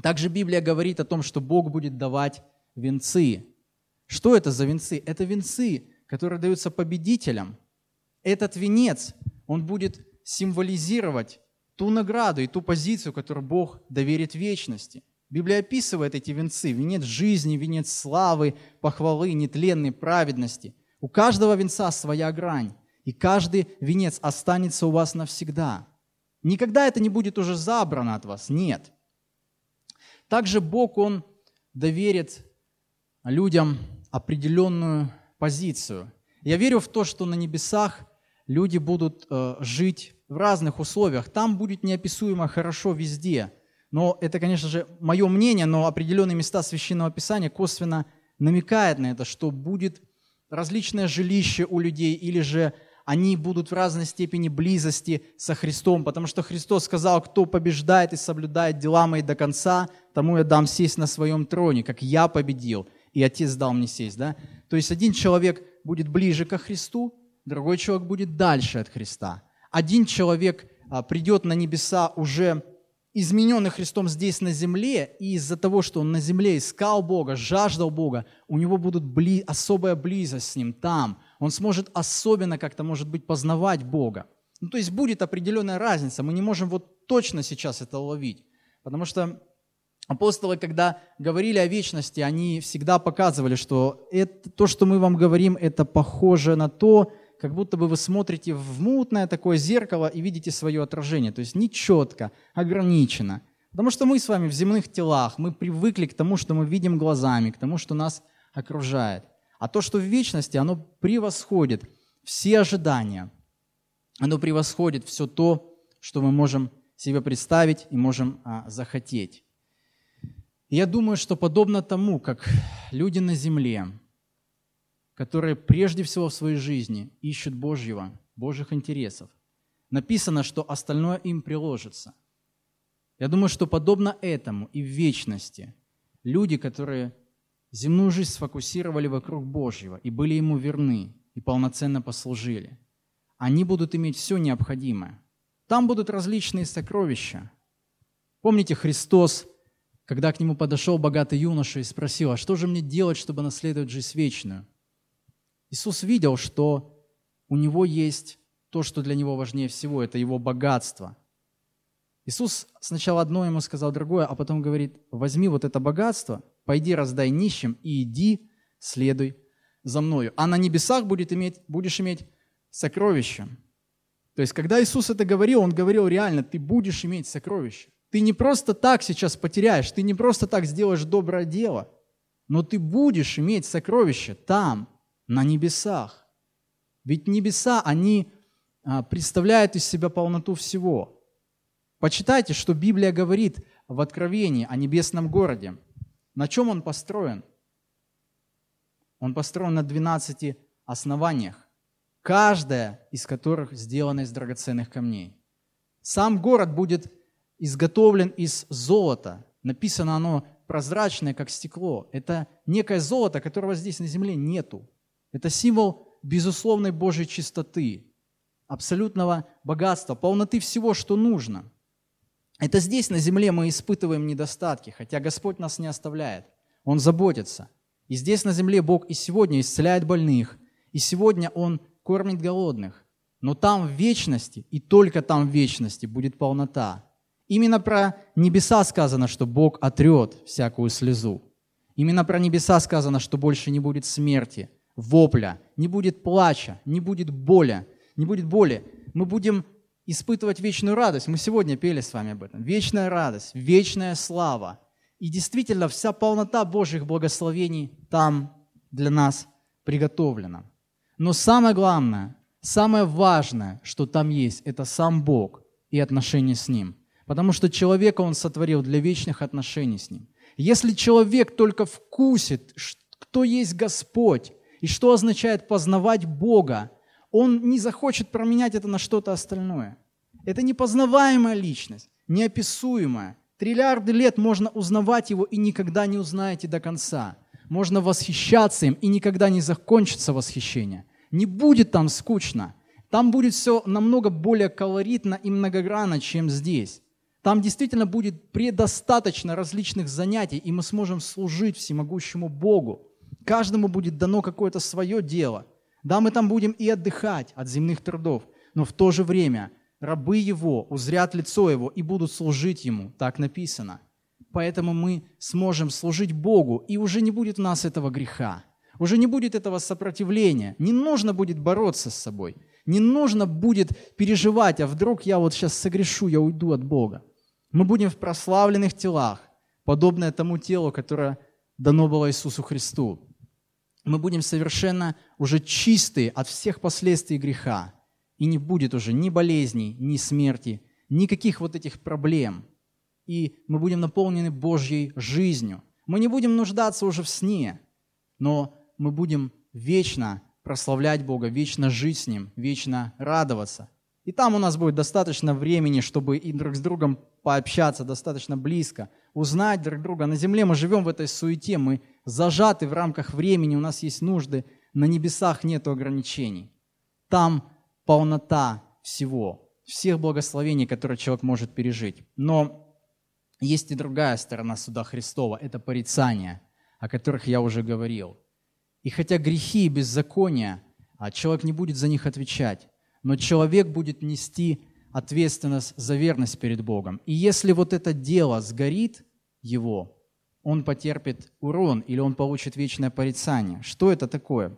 Также Библия говорит о том, что Бог будет давать венцы. Что это за венцы? Это венцы, которые даются победителям – этот венец, он будет символизировать ту награду и ту позицию, которую Бог доверит вечности. Библия описывает эти венцы. Венец жизни, венец славы, похвалы, нетленной праведности. У каждого венца своя грань. И каждый венец останется у вас навсегда. Никогда это не будет уже забрано от вас. Нет. Также Бог, Он доверит людям определенную позицию. Я верю в то, что на небесах люди будут э, жить в разных условиях. Там будет неописуемо хорошо везде. Но это, конечно же, мое мнение, но определенные места Священного Писания косвенно намекает на это, что будет различное жилище у людей, или же они будут в разной степени близости со Христом, потому что Христос сказал, кто побеждает и соблюдает дела мои до конца, тому я дам сесть на своем троне, как я победил, и Отец дал мне сесть. Да? То есть один человек будет ближе ко Христу, другой человек будет дальше от Христа. Один человек а, придет на небеса уже измененный Христом здесь на земле, и из-за того, что он на земле искал Бога, жаждал Бога, у него будет бли... особая близость с Ним там – он сможет особенно как-то, может быть, познавать Бога. Ну, то есть будет определенная разница. Мы не можем вот точно сейчас это уловить. Потому что апостолы, когда говорили о вечности, они всегда показывали, что это, то, что мы вам говорим, это похоже на то, как будто бы вы смотрите в мутное такое зеркало и видите свое отражение. То есть не четко, ограничено. Потому что мы с вами в земных телах, мы привыкли к тому, что мы видим глазами, к тому, что нас окружает. А то, что в вечности, оно превосходит все ожидания. Оно превосходит все то, что мы можем себе представить и можем а, захотеть. И я думаю, что подобно тому, как люди на земле, которые прежде всего в своей жизни ищут Божьего, Божьих интересов, написано, что остальное им приложится. Я думаю, что подобно этому и в вечности люди, которые земную жизнь сфокусировали вокруг Божьего и были Ему верны и полноценно послужили, они будут иметь все необходимое. Там будут различные сокровища. Помните, Христос, когда к Нему подошел богатый юноша и спросил, а что же мне делать, чтобы наследовать жизнь вечную? Иисус видел, что у Него есть то, что для Него важнее всего, это Его богатство. Иисус сначала одно ему сказал другое, а потом говорит, возьми вот это богатство – пойди раздай нищим и иди, следуй за мною. А на небесах будет иметь, будешь иметь сокровища. То есть, когда Иисус это говорил, Он говорил реально, ты будешь иметь сокровища. Ты не просто так сейчас потеряешь, ты не просто так сделаешь доброе дело, но ты будешь иметь сокровища там, на небесах. Ведь небеса, они а, представляют из себя полноту всего. Почитайте, что Библия говорит в Откровении о небесном городе. На чем он построен? Он построен на 12 основаниях, каждая из которых сделана из драгоценных камней. Сам город будет изготовлен из золота. Написано оно прозрачное, как стекло. Это некое золото, которого здесь на земле нету. Это символ безусловной Божьей чистоты, абсолютного богатства, полноты всего, что нужно – это здесь, на земле, мы испытываем недостатки, хотя Господь нас не оставляет. Он заботится. И здесь, на земле, Бог и сегодня исцеляет больных, и сегодня Он кормит голодных. Но там в вечности, и только там в вечности будет полнота. Именно про небеса сказано, что Бог отрет всякую слезу. Именно про небеса сказано, что больше не будет смерти, вопля, не будет плача, не будет боли, не будет боли. Мы будем испытывать вечную радость. Мы сегодня пели с вами об этом. Вечная радость, вечная слава. И действительно, вся полнота Божьих благословений там для нас приготовлена. Но самое главное, самое важное, что там есть, это сам Бог и отношения с Ним. Потому что человека Он сотворил для вечных отношений с Ним. Если человек только вкусит, кто есть Господь, и что означает познавать Бога, он не захочет променять это на что-то остальное. Это непознаваемая личность, неописуемая. Триллиарды лет можно узнавать его и никогда не узнаете до конца. Можно восхищаться им и никогда не закончится восхищение. Не будет там скучно. Там будет все намного более колоритно и многогранно, чем здесь. Там действительно будет предостаточно различных занятий, и мы сможем служить всемогущему Богу. Каждому будет дано какое-то свое дело – да, мы там будем и отдыхать от земных трудов, но в то же время рабы Его узрят лицо Его и будут служить Ему. Так написано. Поэтому мы сможем служить Богу, и уже не будет у нас этого греха. Уже не будет этого сопротивления. Не нужно будет бороться с собой. Не нужно будет переживать, а вдруг я вот сейчас согрешу, я уйду от Бога. Мы будем в прославленных телах, подобное тому телу, которое дано было Иисусу Христу мы будем совершенно уже чистые от всех последствий греха. И не будет уже ни болезней, ни смерти, никаких вот этих проблем. И мы будем наполнены Божьей жизнью. Мы не будем нуждаться уже в сне, но мы будем вечно прославлять Бога, вечно жить с Ним, вечно радоваться. И там у нас будет достаточно времени, чтобы и друг с другом пообщаться достаточно близко, узнать друг друга. На земле мы живем в этой суете, мы зажаты в рамках времени, у нас есть нужды, на небесах нет ограничений. Там полнота всего, всех благословений, которые человек может пережить. Но есть и другая сторона суда Христова, это порицание, о которых я уже говорил. И хотя грехи и беззакония, а человек не будет за них отвечать, но человек будет нести ответственность за верность перед Богом. И если вот это дело сгорит его, он потерпит урон или он получит вечное порицание. Что это такое?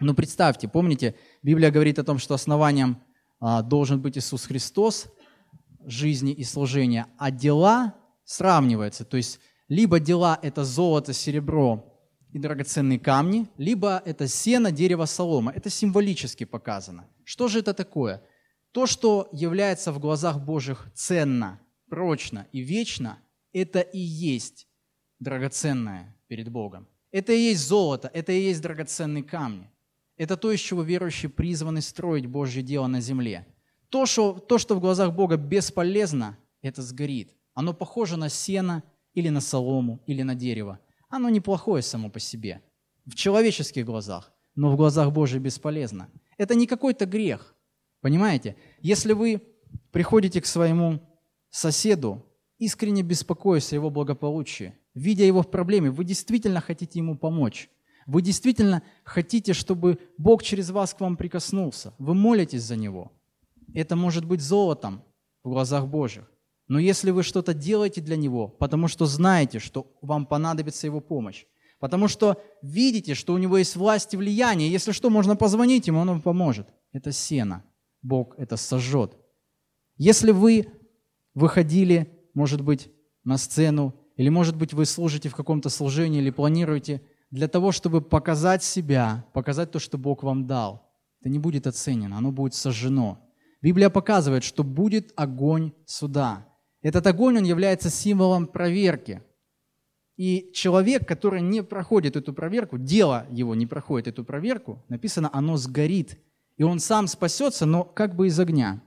Ну, представьте, помните, Библия говорит о том, что основанием а, должен быть Иисус Христос жизни и служения, а дела сравниваются. То есть либо дела – это золото, серебро и драгоценные камни, либо это сено, дерево, солома. Это символически показано. Что же это такое? То, что является в глазах Божьих ценно, прочно и вечно, это и есть драгоценное перед Богом. Это и есть золото, это и есть драгоценные камни. Это то, из чего верующие призваны строить Божье дело на земле. То что, то, что в глазах Бога бесполезно, это сгорит. Оно похоже на сено или на солому, или на дерево. Оно неплохое само по себе. В человеческих глазах, но в глазах Божьих бесполезно. Это не какой-то грех. Понимаете? Если вы приходите к своему соседу, искренне беспокоясь о его благополучии, видя его в проблеме, вы действительно хотите ему помочь. Вы действительно хотите, чтобы Бог через вас к вам прикоснулся. Вы молитесь за него. Это может быть золотом в глазах Божьих. Но если вы что-то делаете для него, потому что знаете, что вам понадобится его помощь, потому что видите, что у него есть власть и влияние, если что, можно позвонить ему, он вам поможет. Это сено. Бог это сожжет. Если вы выходили, может быть, на сцену, или, может быть, вы служите в каком-то служении или планируете для того, чтобы показать себя, показать то, что Бог вам дал, это не будет оценено, оно будет сожжено. Библия показывает, что будет огонь суда. Этот огонь, он является символом проверки. И человек, который не проходит эту проверку, дело его не проходит эту проверку, написано, оно сгорит. И он сам спасется, но как бы из огня.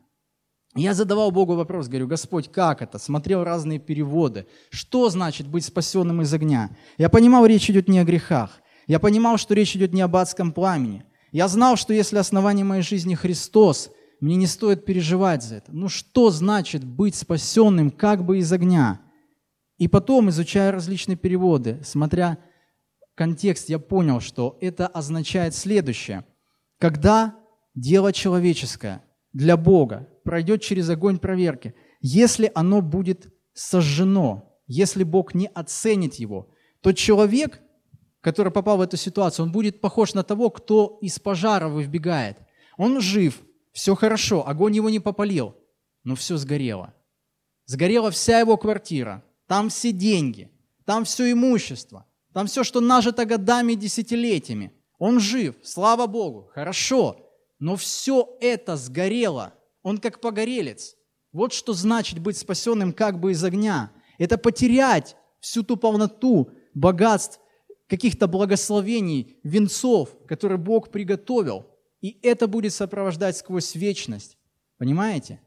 Я задавал Богу вопрос, говорю, Господь, как это? Смотрел разные переводы. Что значит быть спасенным из огня? Я понимал, речь идет не о грехах. Я понимал, что речь идет не об адском пламени. Я знал, что если основание моей жизни Христос – мне не стоит переживать за это. Ну что значит быть спасенным как бы из огня? И потом, изучая различные переводы, смотря контекст, я понял, что это означает следующее. Когда дело человеческое для Бога пройдет через огонь проверки, если оно будет сожжено, если Бог не оценит его, то человек, который попал в эту ситуацию, он будет похож на того, кто из пожара выбегает. Он жив, все хорошо, огонь его не попалил, но все сгорело. Сгорела вся его квартира, там все деньги, там все имущество, там все, что нажито годами и десятилетиями. Он жив, слава Богу, хорошо, но все это сгорело. Он как погорелец. Вот что значит быть спасенным как бы из огня. Это потерять всю ту полноту богатств, каких-то благословений, венцов, которые Бог приготовил. И это будет сопровождать сквозь вечность. Понимаете?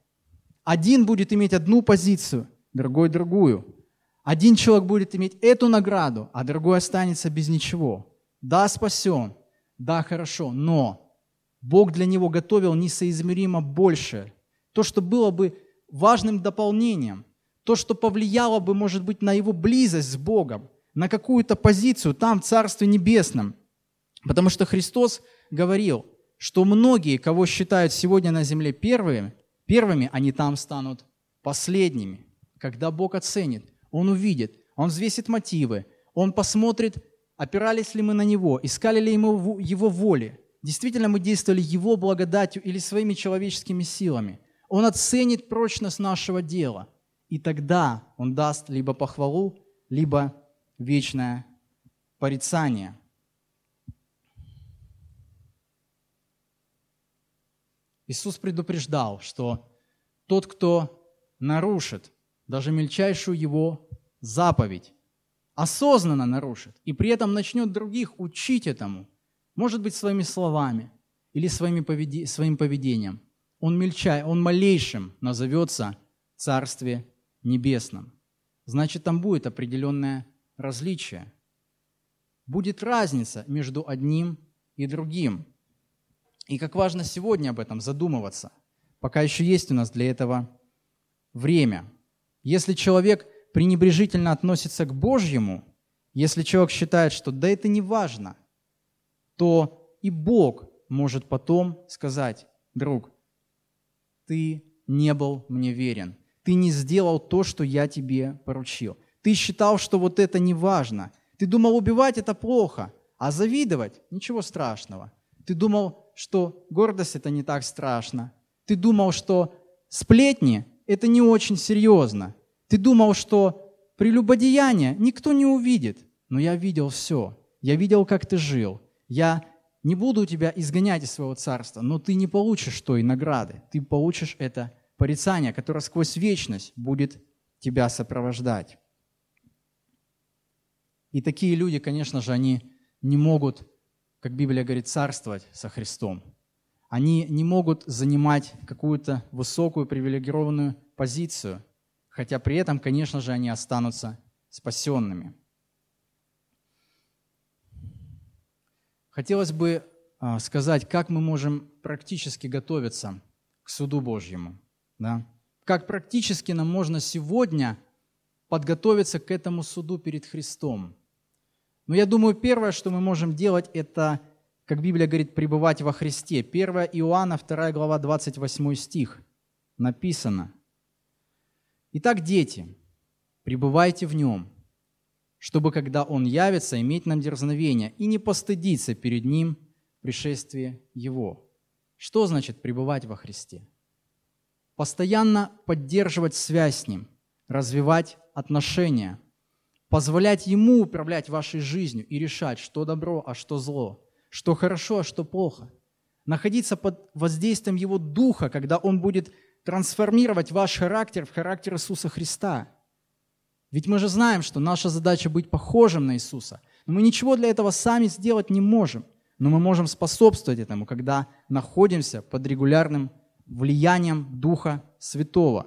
Один будет иметь одну позицию, другой другую. Один человек будет иметь эту награду, а другой останется без ничего. Да, спасен, да, хорошо, но Бог для него готовил несоизмеримо больше. То, что было бы важным дополнением, то, что повлияло бы, может быть, на его близость с Богом, на какую-то позицию там, в Царстве Небесном. Потому что Христос говорил – что многие, кого считают сегодня на земле первыми, первыми, они там станут последними. Когда Бог оценит, Он увидит, Он взвесит мотивы, Он посмотрит, опирались ли мы на Него, искали ли мы Его воли, действительно мы действовали Его благодатью или своими человеческими силами. Он оценит прочность нашего дела, и тогда Он даст либо похвалу, либо вечное порицание – Иисус предупреждал, что тот, кто нарушит даже мельчайшую его заповедь, осознанно нарушит, и при этом начнет других учить этому, может быть, своими словами или своими поведи... своим поведением, он, мельчай, он малейшим назовется Царстве Небесном. Значит, там будет определенное различие. Будет разница между одним и другим. И как важно сегодня об этом задумываться, пока еще есть у нас для этого время. Если человек пренебрежительно относится к Божьему, если человек считает, что да это не важно, то и Бог может потом сказать, друг, ты не был мне верен, ты не сделал то, что я тебе поручил. Ты считал, что вот это не важно. Ты думал, убивать это плохо, а завидовать ничего страшного. Ты думал, что гордость это не так страшно. Ты думал, что сплетни это не очень серьезно. Ты думал, что прелюбодеяние никто не увидит. Но я видел все. Я видел, как ты жил. Я не буду тебя изгонять из своего царства, но ты не получишь той награды. Ты получишь это порицание, которое сквозь вечность будет тебя сопровождать. И такие люди, конечно же, они не могут, как Библия говорит, царствовать со Христом. Они не могут занимать какую-то высокую привилегированную позицию, хотя при этом, конечно же, они останутся спасенными. Хотелось бы а, сказать, как мы можем практически готовиться к суду Божьему. Да? Как практически нам можно сегодня подготовиться к этому суду перед Христом. Но я думаю, первое, что мы можем делать, это, как Библия говорит, пребывать во Христе. 1 Иоанна, 2 глава, 28 стих написано. Итак, дети, пребывайте в Нем, чтобы, когда Он явится, иметь нам дерзновение и не постыдиться перед Ним в пришествии Его. Что значит пребывать во Христе? Постоянно поддерживать связь с Ним, развивать отношения, позволять Ему управлять вашей жизнью и решать, что добро, а что зло, что хорошо, а что плохо. Находиться под воздействием Его Духа, когда Он будет трансформировать ваш характер в характер Иисуса Христа – ведь мы же знаем, что наша задача быть похожим на Иисуса. Но мы ничего для этого сами сделать не можем. Но мы можем способствовать этому, когда находимся под регулярным влиянием Духа Святого.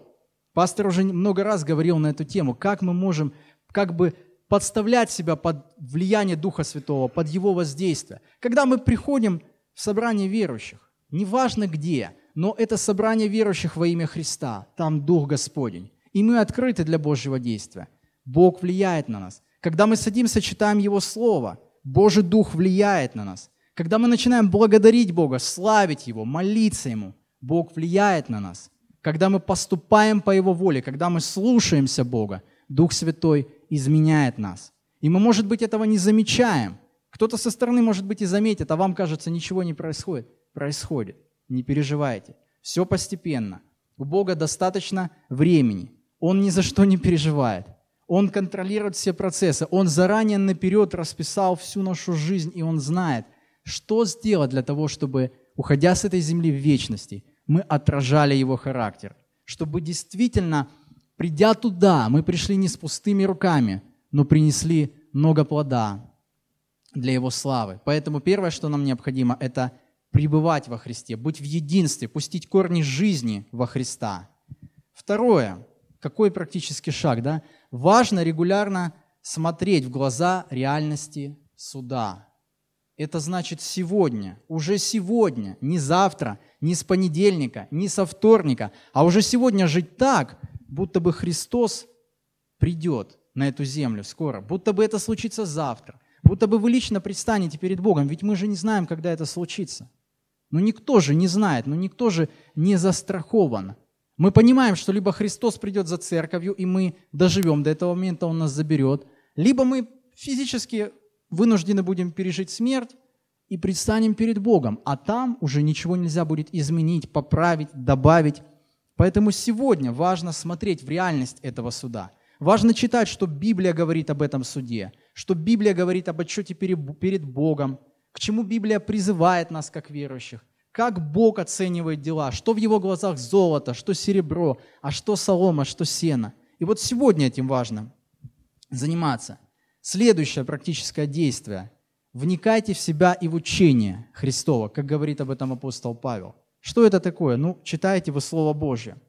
Пастор уже много раз говорил на эту тему, как мы можем как бы подставлять себя под влияние Духа Святого, под Его воздействие. Когда мы приходим в собрание верующих, неважно где, но это собрание верующих во имя Христа, там Дух Господень, и мы открыты для Божьего действия. Бог влияет на нас. Когда мы садимся, читаем Его Слово, Божий Дух влияет на нас. Когда мы начинаем благодарить Бога, славить Его, молиться Ему, Бог влияет на нас. Когда мы поступаем по Его воле, когда мы слушаемся Бога, Дух Святой изменяет нас. И мы, может быть, этого не замечаем. Кто-то со стороны, может быть, и заметит, а вам кажется, ничего не происходит. Происходит. Не переживайте. Все постепенно. У Бога достаточно времени. Он ни за что не переживает. Он контролирует все процессы. Он заранее наперед расписал всю нашу жизнь, и Он знает, что сделать для того, чтобы, уходя с этой земли в вечности, мы отражали Его характер. Чтобы действительно, придя туда, мы пришли не с пустыми руками, но принесли много плода для Его славы. Поэтому первое, что нам необходимо, это пребывать во Христе, быть в единстве, пустить корни жизни во Христа. Второе, какой практический шаг, да? Важно регулярно смотреть в глаза реальности суда. Это значит сегодня, уже сегодня, не завтра, не с понедельника, не со вторника, а уже сегодня жить так, будто бы Христос придет на эту землю скоро, будто бы это случится завтра, будто бы вы лично предстанете перед Богом, ведь мы же не знаем, когда это случится. Но никто же не знает, но никто же не застрахован. Мы понимаем, что либо Христос придет за церковью, и мы доживем до этого момента, Он нас заберет, либо мы физически вынуждены будем пережить смерть и предстанем перед Богом, а там уже ничего нельзя будет изменить, поправить, добавить. Поэтому сегодня важно смотреть в реальность этого суда. Важно читать, что Библия говорит об этом суде, что Библия говорит об отчете перед Богом, к чему Библия призывает нас, как верующих – как Бог оценивает дела, что в его глазах золото, что серебро, а что солома, что сено. И вот сегодня этим важно заниматься. Следующее практическое действие. вникайте в себя и в учение Христова, как говорит об этом апостол Павел. Что это такое? Ну, читайте вы Слово Божье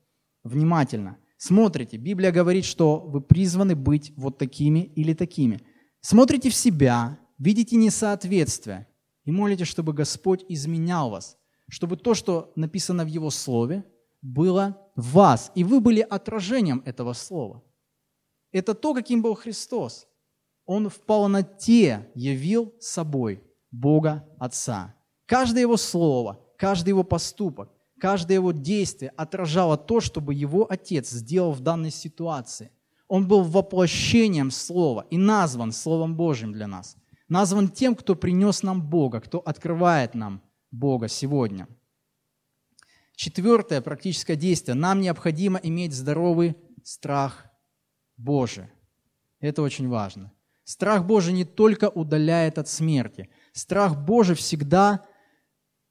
внимательно. Смотрите, Библия говорит, что вы призваны быть вот такими или такими. Смотрите в себя, видите несоответствие и молите, чтобы Господь изменял вас, чтобы то, что написано в Его Слове, было в вас, и вы были отражением этого Слова. Это то, каким был Христос. Он в полноте явил собой Бога Отца. Каждое Его Слово, каждый Его поступок, каждое Его действие отражало то, чтобы Его Отец сделал в данной ситуации. Он был воплощением Слова и назван Словом Божьим для нас. Назван тем, кто принес нам Бога, кто открывает нам Бога сегодня. Четвертое практическое действие. Нам необходимо иметь здоровый страх Божий. Это очень важно. Страх Божий не только удаляет от смерти. Страх Божий всегда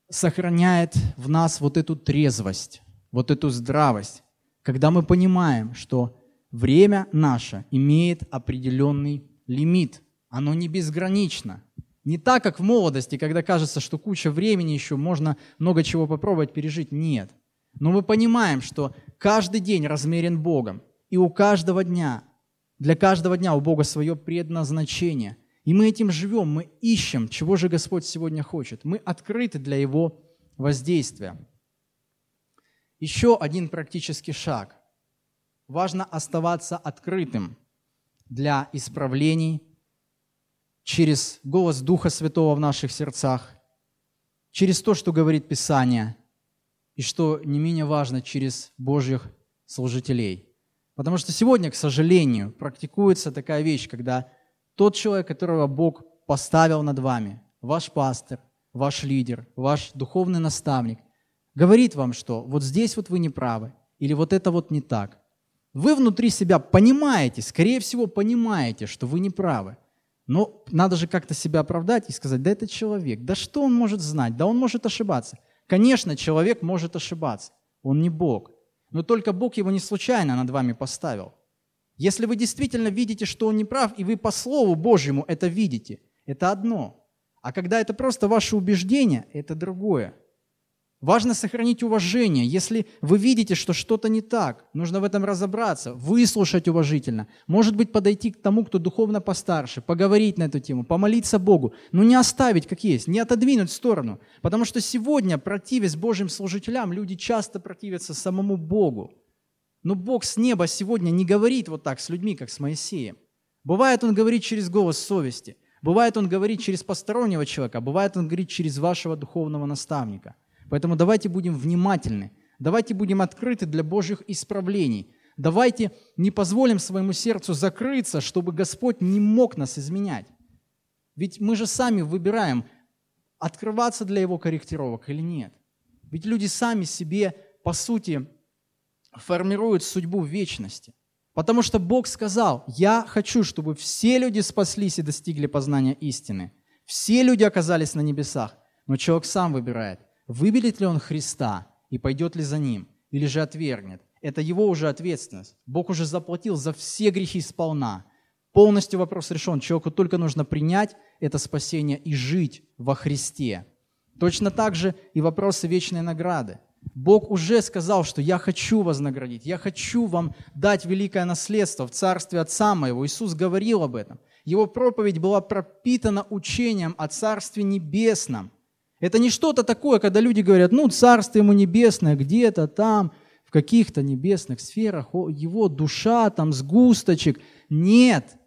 сохраняет в нас вот эту трезвость, вот эту здравость, когда мы понимаем, что время наше имеет определенный лимит. Оно не безгранично. Не так, как в молодости, когда кажется, что куча времени еще, можно много чего попробовать, пережить. Нет. Но мы понимаем, что каждый день размерен Богом. И у каждого дня, для каждого дня у Бога свое предназначение. И мы этим живем, мы ищем, чего же Господь сегодня хочет. Мы открыты для Его воздействия. Еще один практический шаг. Важно оставаться открытым для исправлений через голос Духа Святого в наших сердцах, через то, что говорит Писание, и что не менее важно, через Божьих служителей. Потому что сегодня, к сожалению, практикуется такая вещь, когда тот человек, которого Бог поставил над вами, ваш пастор, ваш лидер, ваш духовный наставник, говорит вам, что вот здесь вот вы не правы, или вот это вот не так. Вы внутри себя понимаете, скорее всего, понимаете, что вы не правы – но надо же как-то себя оправдать и сказать, да это человек, да что он может знать, да он может ошибаться. Конечно, человек может ошибаться, он не Бог. Но только Бог его не случайно над вами поставил. Если вы действительно видите, что он не прав, и вы по Слову Божьему это видите, это одно. А когда это просто ваше убеждение, это другое. Важно сохранить уважение. Если вы видите, что что-то не так, нужно в этом разобраться, выслушать уважительно. Может быть, подойти к тому, кто духовно постарше, поговорить на эту тему, помолиться Богу. Но не оставить как есть, не отодвинуть в сторону. Потому что сегодня, противясь Божьим служителям, люди часто противятся самому Богу. Но Бог с неба сегодня не говорит вот так с людьми, как с Моисеем. Бывает, Он говорит через голос совести. Бывает, Он говорит через постороннего человека. Бывает, Он говорит через вашего духовного наставника – Поэтому давайте будем внимательны, давайте будем открыты для Божьих исправлений. Давайте не позволим своему сердцу закрыться, чтобы Господь не мог нас изменять. Ведь мы же сами выбираем, открываться для Его корректировок или нет. Ведь люди сами себе, по сути, формируют судьбу вечности. Потому что Бог сказал, я хочу, чтобы все люди спаслись и достигли познания истины. Все люди оказались на небесах, но человек сам выбирает, Выберет ли он Христа и пойдет ли за ним, или же отвергнет? Это его уже ответственность. Бог уже заплатил за все грехи сполна. Полностью вопрос решен. Человеку только нужно принять это спасение и жить во Христе. Точно так же и вопросы вечной награды. Бог уже сказал, что я хочу вознаградить, я хочу вам дать великое наследство в царстве Отца моего. Иисус говорил об этом. Его проповедь была пропитана учением о Царстве Небесном. Это не что-то такое, когда люди говорят, ну, Царство Ему Небесное где-то там, в каких-то небесных сферах, его душа там, сгусточек. Нет,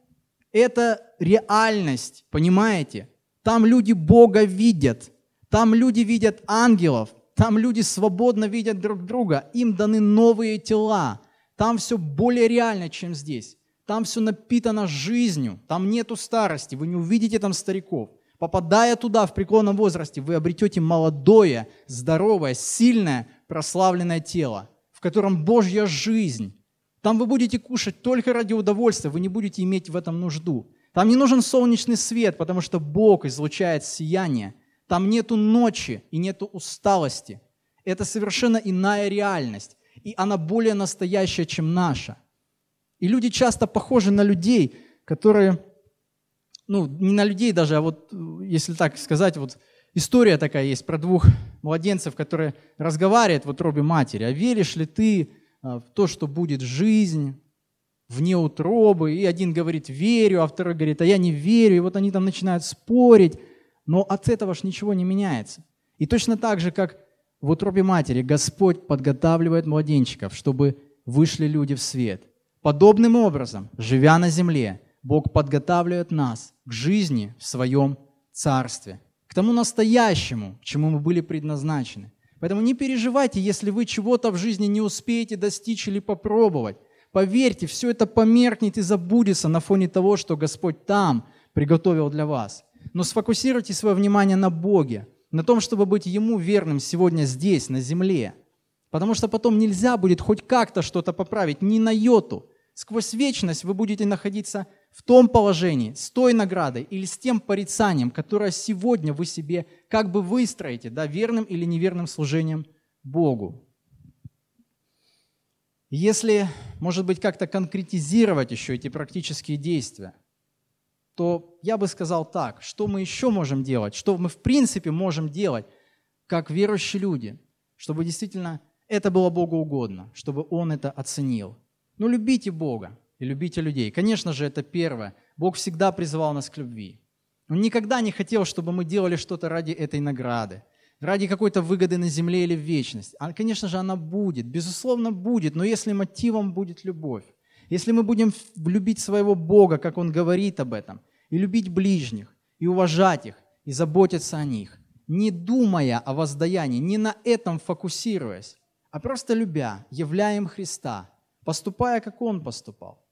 это реальность, понимаете? Там люди Бога видят, там люди видят ангелов, там люди свободно видят друг друга, им даны новые тела. Там все более реально, чем здесь. Там все напитано жизнью, там нету старости, вы не увидите там стариков. Попадая туда в преклонном возрасте, вы обретете молодое, здоровое, сильное, прославленное тело, в котором Божья жизнь. Там вы будете кушать только ради удовольствия, вы не будете иметь в этом нужду. Там не нужен солнечный свет, потому что Бог излучает сияние. Там нету ночи и нету усталости. Это совершенно иная реальность, и она более настоящая, чем наша. И люди часто похожи на людей, которые ну, не на людей даже, а вот, если так сказать, вот история такая есть про двух младенцев, которые разговаривают в утробе матери. А веришь ли ты а, в то, что будет жизнь вне утробы? И один говорит «верю», а второй говорит «а я не верю». И вот они там начинают спорить, но от этого ж ничего не меняется. И точно так же, как в утробе матери Господь подготавливает младенчиков, чтобы вышли люди в свет. Подобным образом, живя на земле, Бог подготавливает нас к жизни в своем Царстве, к тому настоящему, к чему мы были предназначены. Поэтому не переживайте, если вы чего-то в жизни не успеете достичь или попробовать. Поверьте, все это померкнет и забудется на фоне того, что Господь там приготовил для вас. Но сфокусируйте свое внимание на Боге, на том, чтобы быть Ему верным сегодня здесь, на земле. Потому что потом нельзя будет хоть как-то что-то поправить, ни на йоту. Сквозь вечность вы будете находиться в том положении, с той наградой или с тем порицанием, которое сегодня вы себе как бы выстроите, да, верным или неверным служением Богу. Если, может быть, как-то конкретизировать еще эти практические действия, то я бы сказал так, что мы еще можем делать, что мы в принципе можем делать, как верующие люди, чтобы действительно это было Богу угодно, чтобы Он это оценил. Ну, любите Бога, и любите людей. Конечно же, это первое. Бог всегда призывал нас к любви. Он никогда не хотел, чтобы мы делали что-то ради этой награды, ради какой-то выгоды на земле или в вечность. А, конечно же, она будет, безусловно, будет, но если мотивом будет любовь, если мы будем любить своего Бога, как Он говорит об этом, и любить ближних, и уважать их, и заботиться о них, не думая о воздаянии, не на этом фокусируясь, а просто любя, являя им Христа, поступая, как Он поступал,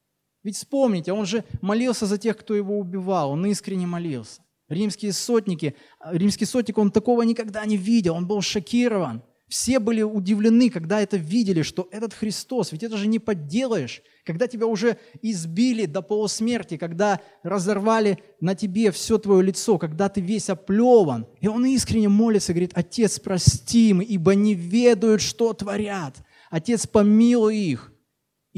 ведь вспомните, он же молился за тех, кто его убивал, он искренне молился. Римские сотники, римский сотник, он такого никогда не видел, он был шокирован. Все были удивлены, когда это видели, что этот Христос, ведь это же не подделаешь, когда тебя уже избили до полусмерти, когда разорвали на тебе все твое лицо, когда ты весь оплеван. И он искренне молится, говорит, Отец, прости им, ибо не ведают, что творят. Отец, помилуй их.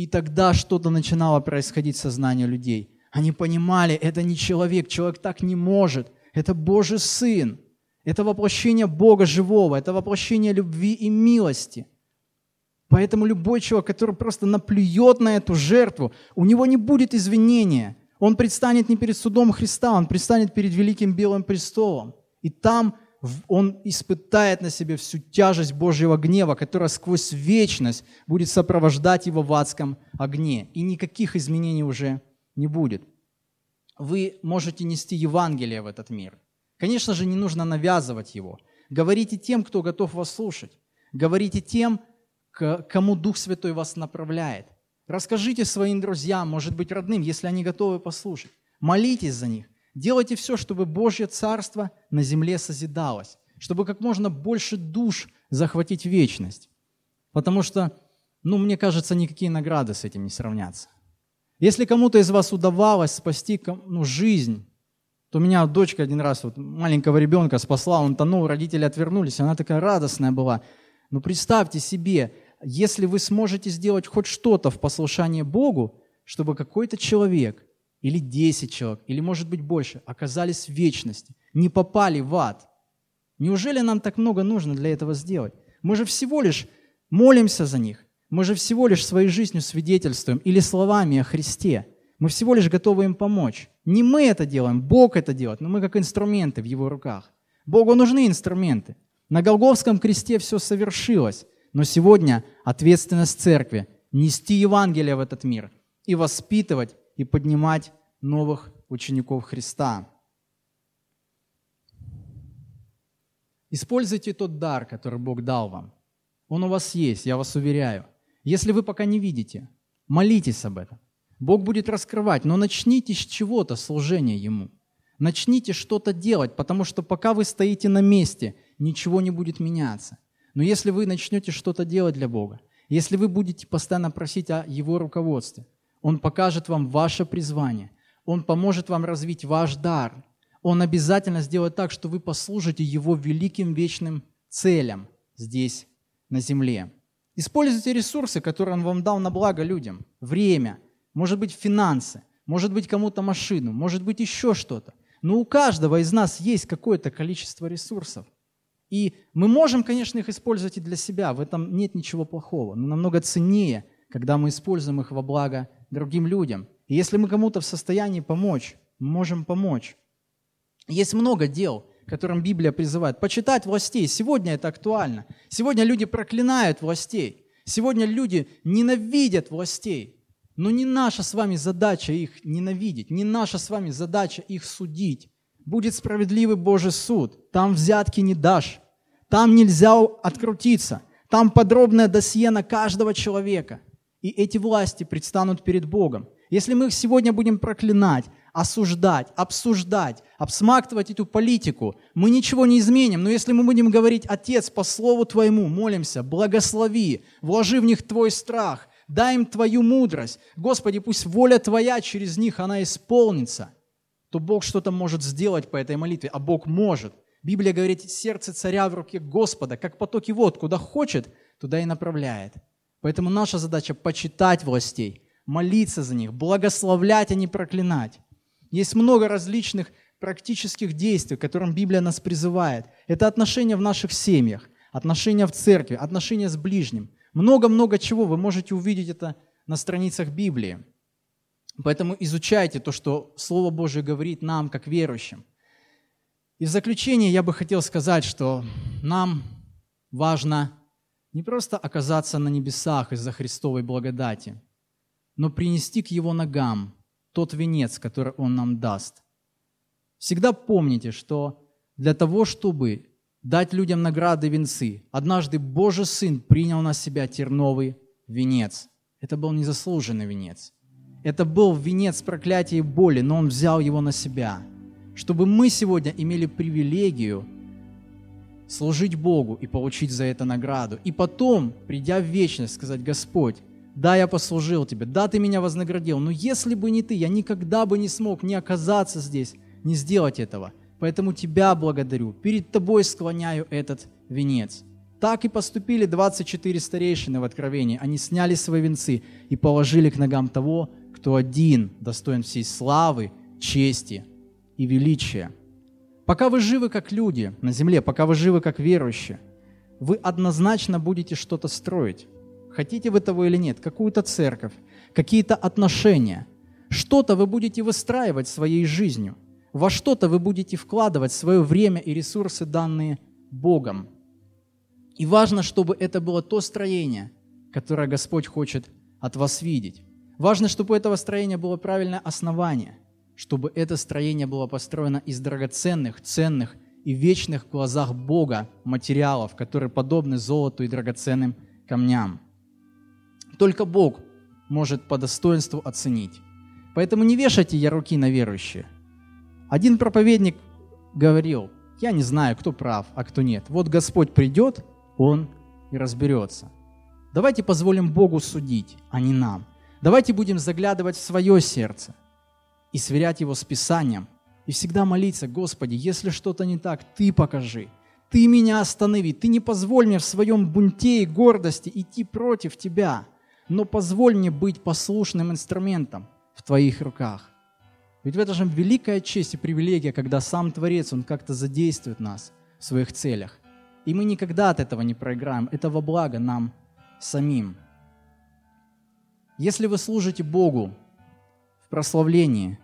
И тогда что-то начинало происходить в сознании людей. Они понимали, это не человек, человек так не может. Это Божий Сын. Это воплощение Бога живого, это воплощение любви и милости. Поэтому любой человек, который просто наплюет на эту жертву, у него не будет извинения. Он предстанет не перед судом Христа, он предстанет перед великим белым престолом. И там он испытает на себе всю тяжесть Божьего гнева, которая сквозь вечность будет сопровождать его в адском огне. И никаких изменений уже не будет. Вы можете нести Евангелие в этот мир. Конечно же, не нужно навязывать его. Говорите тем, кто готов вас слушать. Говорите тем, кому Дух Святой вас направляет. Расскажите своим друзьям, может быть, родным, если они готовы послушать. Молитесь за них. Делайте все, чтобы Божье Царство на земле созидалось, чтобы как можно больше душ захватить вечность. Потому что, ну, мне кажется, никакие награды с этим не сравнятся. Если кому-то из вас удавалось спасти ну, жизнь, то меня дочка один раз вот, маленького ребенка спасла, он тонул, родители отвернулись, она такая радостная была. Но представьте себе, если вы сможете сделать хоть что-то в послушании Богу, чтобы какой-то человек или 10 человек, или может быть больше, оказались в вечности, не попали в ад. Неужели нам так много нужно для этого сделать? Мы же всего лишь молимся за них, мы же всего лишь своей жизнью свидетельствуем или словами о Христе. Мы всего лишь готовы им помочь. Не мы это делаем, Бог это делает, но мы как инструменты в Его руках. Богу нужны инструменты. На Голговском кресте все совершилось, но сегодня ответственность церкви – нести Евангелие в этот мир и воспитывать и поднимать новых учеников Христа. Используйте тот дар, который Бог дал вам. Он у вас есть, я вас уверяю. Если вы пока не видите, молитесь об этом. Бог будет раскрывать, но начните с чего-то служение Ему. Начните что-то делать, потому что пока вы стоите на месте, ничего не будет меняться. Но если вы начнете что-то делать для Бога, если вы будете постоянно просить о Его руководстве – он покажет вам ваше призвание. Он поможет вам развить ваш дар. Он обязательно сделает так, что вы послужите Его великим вечным целям здесь, на земле. Используйте ресурсы, которые Он вам дал на благо людям. Время, может быть, финансы, может быть кому-то машину, может быть еще что-то. Но у каждого из нас есть какое-то количество ресурсов. И мы можем, конечно, их использовать и для себя, в этом нет ничего плохого, но намного ценнее, когда мы используем их во благо другим людям. И если мы кому-то в состоянии помочь, мы можем помочь. Есть много дел, которым Библия призывает. Почитать властей. Сегодня это актуально. Сегодня люди проклинают властей. Сегодня люди ненавидят властей. Но не наша с вами задача их ненавидеть, не наша с вами задача их судить. Будет справедливый Божий суд. Там взятки не дашь. Там нельзя открутиться. Там подробное досье на каждого человека. И эти власти предстанут перед Богом. Если мы их сегодня будем проклинать, осуждать, обсуждать, обсмактывать эту политику, мы ничего не изменим. Но если мы будем говорить, Отец, по слову Твоему молимся, благослови, вложи в них Твой страх, дай им Твою мудрость. Господи, пусть воля Твоя через них, она исполнится, то Бог что-то может сделать по этой молитве, а Бог может. Библия говорит, сердце царя в руке Господа, как потоки вод, куда хочет, туда и направляет. Поэтому наша задача почитать властей, молиться за них, благословлять, а не проклинать. Есть много различных практических действий, к которым Библия нас призывает. Это отношения в наших семьях, отношения в церкви, отношения с ближним. Много-много чего вы можете увидеть это на страницах Библии. Поэтому изучайте то, что Слово Божие говорит нам, как верующим. И в заключение я бы хотел сказать, что нам важно не просто оказаться на небесах из-за Христовой благодати, но принести к Его ногам тот венец, который Он нам даст. Всегда помните, что для того, чтобы дать людям награды венцы, однажды Божий Сын принял на себя терновый венец. Это был незаслуженный венец. Это был венец проклятия и боли, но Он взял его на себя, чтобы мы сегодня имели привилегию служить Богу и получить за это награду. И потом, придя в вечность, сказать, Господь, да, я послужил тебе, да, ты меня вознаградил, но если бы не ты, я никогда бы не смог не оказаться здесь, не сделать этого. Поэтому тебя благодарю, перед тобой склоняю этот венец. Так и поступили 24 старейшины в Откровении. Они сняли свои венцы и положили к ногам того, кто один достоин всей славы, чести и величия. Пока вы живы как люди на земле, пока вы живы как верующие, вы однозначно будете что-то строить хотите вы того или нет, какую-то церковь, какие-то отношения. Что-то вы будете выстраивать своей жизнью. Во что-то вы будете вкладывать свое время и ресурсы, данные Богом. И важно, чтобы это было то строение, которое Господь хочет от вас видеть. Важно, чтобы у этого строения было правильное основание, чтобы это строение было построено из драгоценных, ценных и вечных в глазах Бога материалов, которые подобны золоту и драгоценным камням. Только Бог может по достоинству оценить. Поэтому не вешайте яруки на верующие. Один проповедник говорил, я не знаю, кто прав, а кто нет. Вот Господь придет, Он и разберется. Давайте позволим Богу судить, а не нам. Давайте будем заглядывать в свое сердце и сверять его с Писанием. И всегда молиться, Господи, если что-то не так, Ты покажи. Ты меня останови. Ты не позволь мне в своем бунте и гордости идти против Тебя но позволь мне быть послушным инструментом в Твоих руках. Ведь в этом же великая честь и привилегия, когда сам Творец, Он как-то задействует нас в своих целях. И мы никогда от этого не проиграем. Это во благо нам самим. Если вы служите Богу прославлении,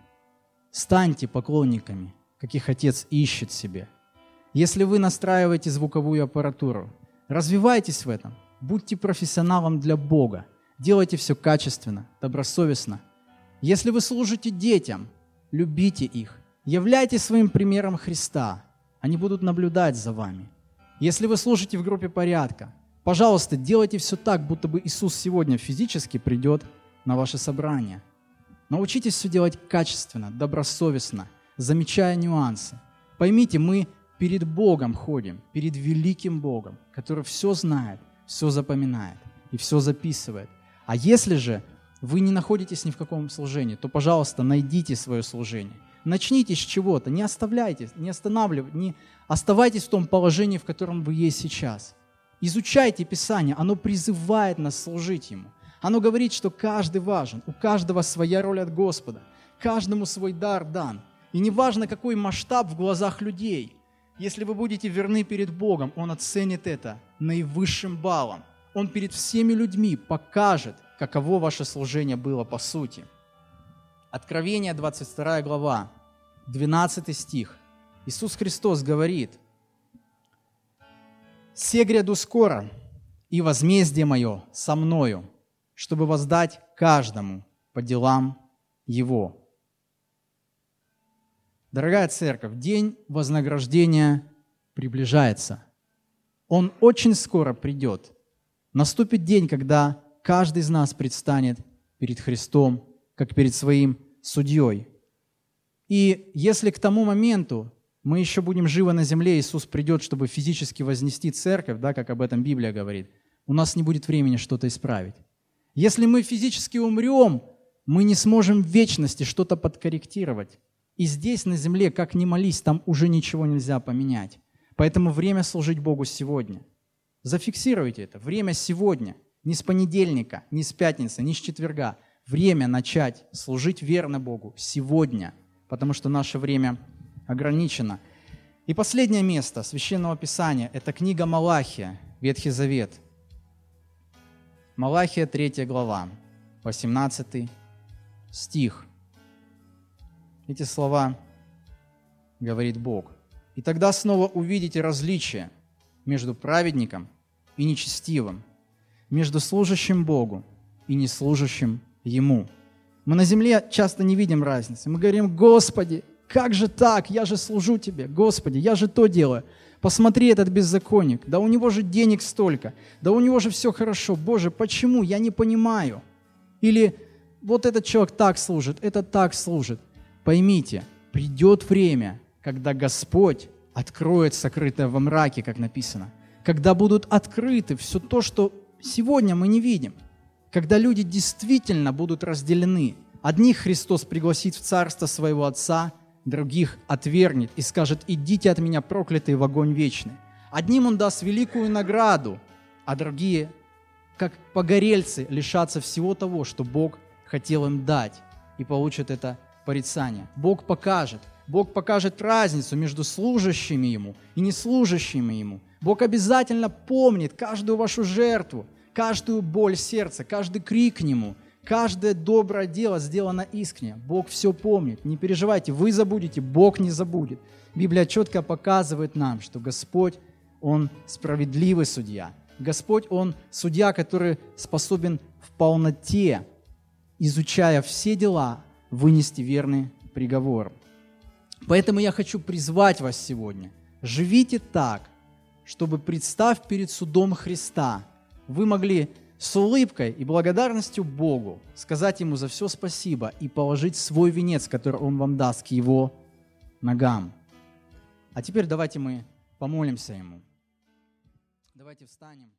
станьте поклонниками, каких Отец ищет себе. Если вы настраиваете звуковую аппаратуру, развивайтесь в этом, будьте профессионалом для Бога – Делайте все качественно, добросовестно. Если вы служите детям, любите их. Являйтесь своим примером Христа. Они будут наблюдать за вами. Если вы служите в группе порядка, пожалуйста, делайте все так, будто бы Иисус сегодня физически придет на ваше собрание. Научитесь все делать качественно, добросовестно, замечая нюансы. Поймите, мы перед Богом ходим, перед великим Богом, который все знает, все запоминает и все записывает. А если же вы не находитесь ни в каком служении, то, пожалуйста, найдите свое служение. Начните с чего-то, не оставляйте, не останавливайте, не оставайтесь в том положении, в котором вы есть сейчас. Изучайте Писание, оно призывает нас служить Ему. Оно говорит, что каждый важен, у каждого своя роль от Господа. Каждому свой дар дан. И неважно, какой масштаб в глазах людей, если вы будете верны перед Богом, Он оценит это наивысшим баллом. Он перед всеми людьми покажет, каково ваше служение было по сути. Откровение, 22 глава, 12 стих. Иисус Христос говорит, «Се гряду скоро, и возмездие мое со мною, чтобы воздать каждому по делам его». Дорогая церковь, день вознаграждения приближается. Он очень скоро придет. Наступит день, когда каждый из нас предстанет перед Христом, как перед своим судьей. И если к тому моменту мы еще будем живы на земле, Иисус придет, чтобы физически вознести церковь, да, как об этом Библия говорит, у нас не будет времени что-то исправить. Если мы физически умрем, мы не сможем в вечности что-то подкорректировать. И здесь, на земле, как ни молись, там уже ничего нельзя поменять. Поэтому время служить Богу сегодня. Зафиксируйте это. Время сегодня. Не с понедельника, не с пятницы, не с четверга. Время начать служить верно Богу сегодня, потому что наше время ограничено. И последнее место Священного Писания – это книга Малахия, Ветхий Завет. Малахия, 3 глава, 18 стих. Эти слова говорит Бог. И тогда снова увидите различие между праведником и нечестивым, между служащим Богу и неслужащим Ему. Мы на земле часто не видим разницы. Мы говорим, Господи, как же так? Я же служу Тебе. Господи, я же то делаю. Посмотри этот беззаконник. Да у него же денег столько. Да у него же все хорошо. Боже, почему? Я не понимаю. Или вот этот человек так служит, этот так служит. Поймите, придет время, когда Господь откроет сокрытое во мраке, как написано, когда будут открыты все то, что сегодня мы не видим, когда люди действительно будут разделены. Одних Христос пригласит в царство своего Отца, других отвергнет и скажет, идите от меня, проклятые, в огонь вечный. Одним Он даст великую награду, а другие, как погорельцы, лишатся всего того, что Бог хотел им дать, и получат это порицания. Бог покажет. Бог покажет разницу между служащими Ему и неслужащими Ему. Бог обязательно помнит каждую вашу жертву, каждую боль сердца, каждый крик к Нему, каждое доброе дело сделано искренне. Бог все помнит. Не переживайте, вы забудете, Бог не забудет. Библия четко показывает нам, что Господь, Он справедливый судья. Господь, Он судья, который способен в полноте, изучая все дела, вынести верный приговор. Поэтому я хочу призвать вас сегодня. Живите так, чтобы, представ перед судом Христа, вы могли с улыбкой и благодарностью Богу сказать Ему за все спасибо и положить свой венец, который Он вам даст к Его ногам. А теперь давайте мы помолимся Ему. Давайте встанем.